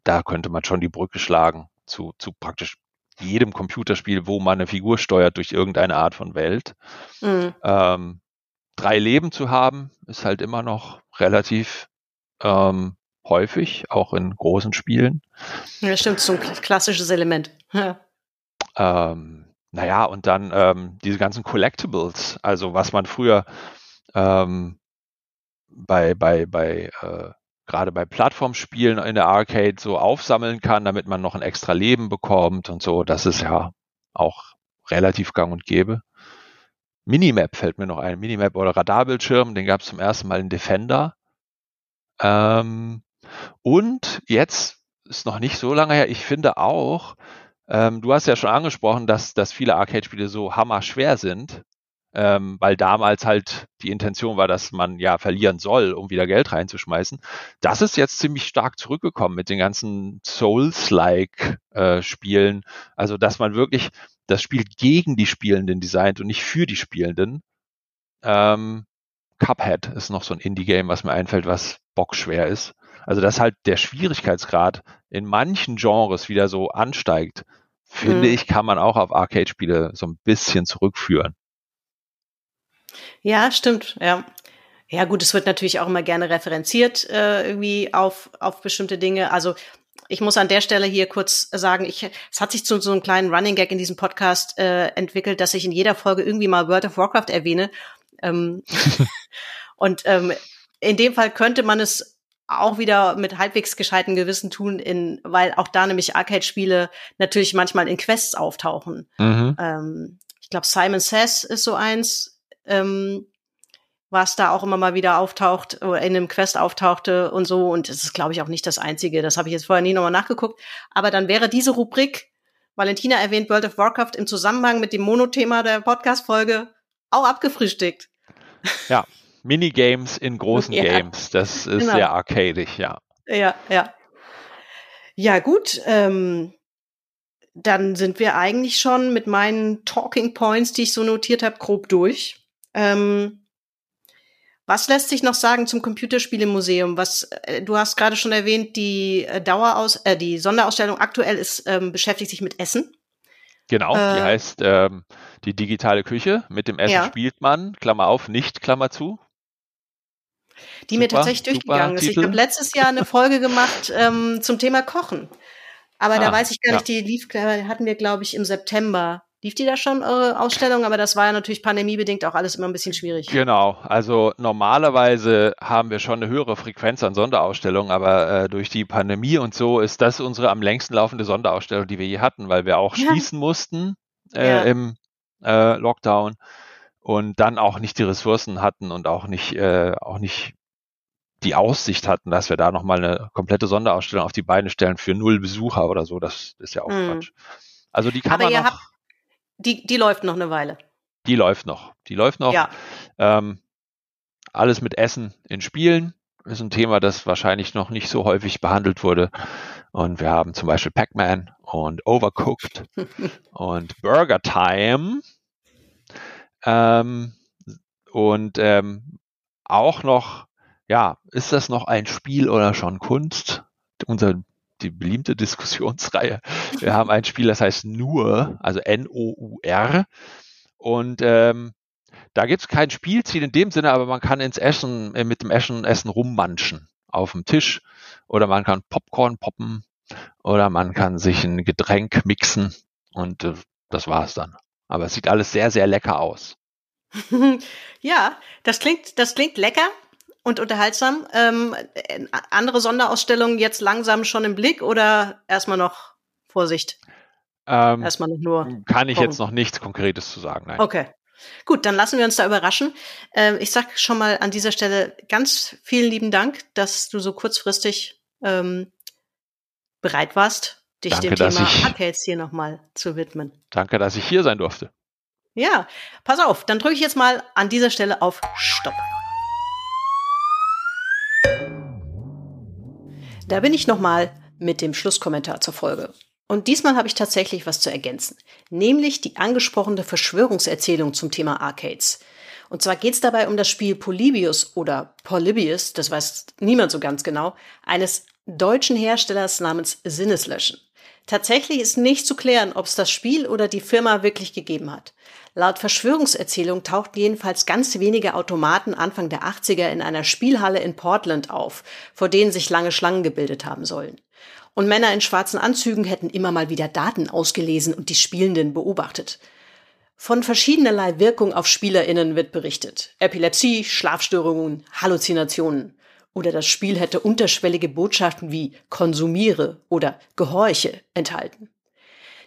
Speaker 4: da könnte man schon die Brücke schlagen zu, zu praktisch jedem Computerspiel, wo man eine Figur steuert durch irgendeine Art von Welt. Mhm. Ähm, drei Leben zu haben, ist halt immer noch relativ ähm, häufig, auch in großen Spielen.
Speaker 3: Ja, stimmt, so ein klassisches Element. Ja.
Speaker 4: Ähm, naja, und dann ähm, diese ganzen Collectibles, also was man früher ähm, bei, bei, bei äh, gerade bei Plattformspielen in der Arcade so aufsammeln kann, damit man noch ein extra Leben bekommt und so. Das ist ja auch relativ gang und gäbe. Minimap fällt mir noch ein. Minimap oder Radarbildschirm, den gab es zum ersten Mal in Defender. Ähm, und jetzt ist noch nicht so lange her, ich finde auch, ähm, du hast ja schon angesprochen, dass, dass viele Arcade-Spiele so hammerschwer sind ähm, weil damals halt die Intention war, dass man ja verlieren soll, um wieder Geld reinzuschmeißen. Das ist jetzt ziemlich stark zurückgekommen mit den ganzen Souls-like äh, Spielen. Also, dass man wirklich das Spiel gegen die Spielenden designt und nicht für die Spielenden. Ähm, Cuphead ist noch so ein Indie-Game, was mir einfällt, was bockschwer ist. Also, dass halt der Schwierigkeitsgrad in manchen Genres wieder so ansteigt, finde mhm. ich, kann man auch auf Arcade-Spiele so ein bisschen zurückführen.
Speaker 3: Ja, stimmt, ja. Ja, gut, es wird natürlich auch immer gerne referenziert äh, irgendwie auf, auf bestimmte Dinge. Also ich muss an der Stelle hier kurz sagen, ich, es hat sich zu so einem kleinen Running Gag in diesem Podcast äh, entwickelt, dass ich in jeder Folge irgendwie mal World of Warcraft erwähne. Ähm, und ähm, in dem Fall könnte man es auch wieder mit halbwegs gescheiten Gewissen tun, in, weil auch da nämlich Arcade-Spiele natürlich manchmal in Quests auftauchen. Mhm. Ähm, ich glaube, Simon Says ist so eins ähm, was da auch immer mal wieder auftaucht oder in einem Quest auftauchte und so. Und das ist, glaube ich, auch nicht das Einzige. Das habe ich jetzt vorher nie nochmal nachgeguckt. Aber dann wäre diese Rubrik, Valentina erwähnt World of Warcraft im Zusammenhang mit dem Monothema der Podcast-Folge, auch abgefrühstückt.
Speaker 4: Ja, Minigames in großen ja, Games. Das ist genau. sehr arcadisch, ja.
Speaker 3: Ja, ja. Ja, gut. Ähm, dann sind wir eigentlich schon mit meinen Talking Points, die ich so notiert habe, grob durch. Ähm, was lässt sich noch sagen zum Computerspielemuseum? Was äh, du hast gerade schon erwähnt, die äh, Daueraus, äh, die Sonderausstellung aktuell ist ähm, beschäftigt sich mit Essen.
Speaker 4: Genau,
Speaker 3: Äh,
Speaker 4: die heißt ähm, die digitale Küche. Mit dem Essen
Speaker 3: Ja.
Speaker 4: spielt man, Klammer auf, nicht Klammer zu.
Speaker 3: die mir
Speaker 4: Super,
Speaker 3: tatsächlich
Speaker 4: super
Speaker 3: durchgegangen ist. Ich habe letztes Jahr eine Folge gemacht ähm, zum Thema Kochen. Aber da
Speaker 4: Ah,
Speaker 3: weiß ich gar
Speaker 4: ja.
Speaker 3: nicht, die lief, äh, hatten wir, glaube ich, im September. Lief die da schon, eure Ausstellung? Aber das war ja natürlich pandemiebedingt auch alles immer ein bisschen schwierig.
Speaker 4: Genau, also normalerweise haben wir schon eine höhere Frequenz an Sonderausstellungen, aber äh, durch die Pandemie und so ist das unsere am längsten laufende Sonderausstellung, die wir je hatten, weil wir auch
Speaker 3: Ja.
Speaker 4: schließen mussten äh,
Speaker 3: Ja.
Speaker 4: im äh, Lockdown und dann auch nicht die Ressourcen hatten und auch nicht, äh, auch nicht die Aussicht hatten, dass wir da nochmal eine komplette Sonderausstellung auf die Beine stellen für null Besucher oder so. Das ist ja auch
Speaker 3: Mhm.
Speaker 4: Quatsch. Also die kann
Speaker 3: Aber
Speaker 4: man noch,
Speaker 3: habt- Die, die läuft noch eine Weile.
Speaker 4: die läuft noch. Die läuft noch.
Speaker 3: Ja.
Speaker 4: Ähm, alles mit Essen in Spielen ist ein Thema, das wahrscheinlich noch nicht so häufig behandelt wurde. Und wir haben zum Beispiel Pac-Man und Overcooked und Burger Time. Ähm, und ähm, auch noch, ja, ist das noch ein Spiel oder schon Kunst? Unser, die beliebte Diskussionsreihe. Wir haben ein Spiel, das heißt Nur, also N-O-U-R. Und ähm, da gibt es kein Spielziel in dem Sinne, aber man kann ins Essen, äh, mit dem Essen, Essen rummanschen auf dem Tisch oder man kann Popcorn poppen oder man kann sich ein Getränk mixen und äh, das war's dann. Aber es sieht alles sehr, sehr lecker aus.
Speaker 3: ja, das klingt, das klingt lecker und unterhaltsam. Ähm, äh, andere Sonderausstellungen jetzt langsam schon im Blick oder erstmal noch Vorsicht?
Speaker 4: Ähm,
Speaker 3: Erstmal noch nur.
Speaker 4: kann ich
Speaker 3: kochen.
Speaker 4: jetzt noch nichts Konkretes zu sagen. Nein.
Speaker 3: Okay. Gut, dann lassen wir uns da überraschen. Ähm, ich sag schon mal an dieser Stelle ganz vielen lieben Dank, dass du so kurzfristig ähm, bereit warst, dich
Speaker 4: Danke,
Speaker 3: dem Thema
Speaker 4: ich-
Speaker 3: Arcades hier nochmal zu widmen.
Speaker 4: Danke, dass ich hier sein durfte.
Speaker 3: Ja, pass auf, dann drücke ich jetzt mal an dieser Stelle auf Stopp. Da bin ich nochmal mit dem Schlusskommentar zur Folge. Und diesmal habe ich tatsächlich was zu ergänzen, nämlich die angesprochene Verschwörungserzählung zum Thema Arcades. Und zwar geht es dabei um das Spiel Polybius oder Polybius, das weiß niemand so ganz genau, eines deutschen Herstellers namens Sinneslöschen. Tatsächlich ist nicht zu klären, ob es das Spiel oder die Firma wirklich gegeben hat. Laut Verschwörungserzählung tauchten jedenfalls ganz wenige Automaten Anfang der 80er in einer Spielhalle in Portland auf, vor denen sich lange Schlangen gebildet haben sollen. Und Männer in schwarzen Anzügen hätten immer mal wieder Daten ausgelesen und die Spielenden beobachtet. Von verschiedenerlei Wirkung auf SpielerInnen wird berichtet. Epilepsie, Schlafstörungen, Halluzinationen. Oder das Spiel hätte unterschwellige Botschaften wie konsumiere oder gehorche enthalten.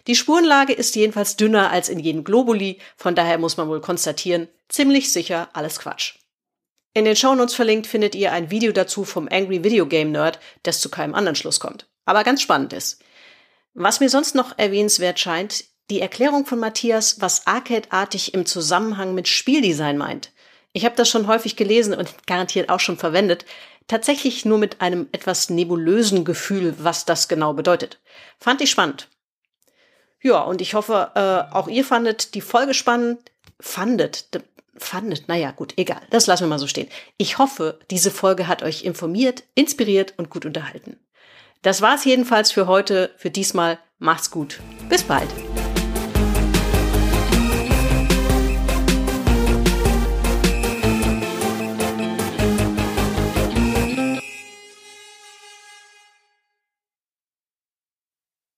Speaker 3: Die Spurenlage ist jedenfalls dünner als in jedem Globuli, von daher muss man wohl konstatieren, ziemlich sicher alles Quatsch. In den Shownotes verlinkt findet ihr ein Video dazu vom Angry Video Game Nerd, das zu keinem anderen Schluss kommt. Aber ganz spannend ist. Was mir sonst noch erwähnenswert scheint, die Erklärung von Matthias, was Arcade-artig im Zusammenhang mit Spieldesign meint. Ich habe das schon häufig gelesen und garantiert auch schon verwendet, tatsächlich nur mit einem etwas nebulösen Gefühl, was das genau bedeutet. Fand ich spannend. Ja, und ich hoffe, äh, auch ihr fandet die Folge spannend. Fandet, fandet, naja, gut, egal, das lassen wir mal so stehen. Ich hoffe, diese Folge hat euch informiert, inspiriert und gut unterhalten. Das war's jedenfalls für heute, für diesmal. Macht's gut. Bis bald.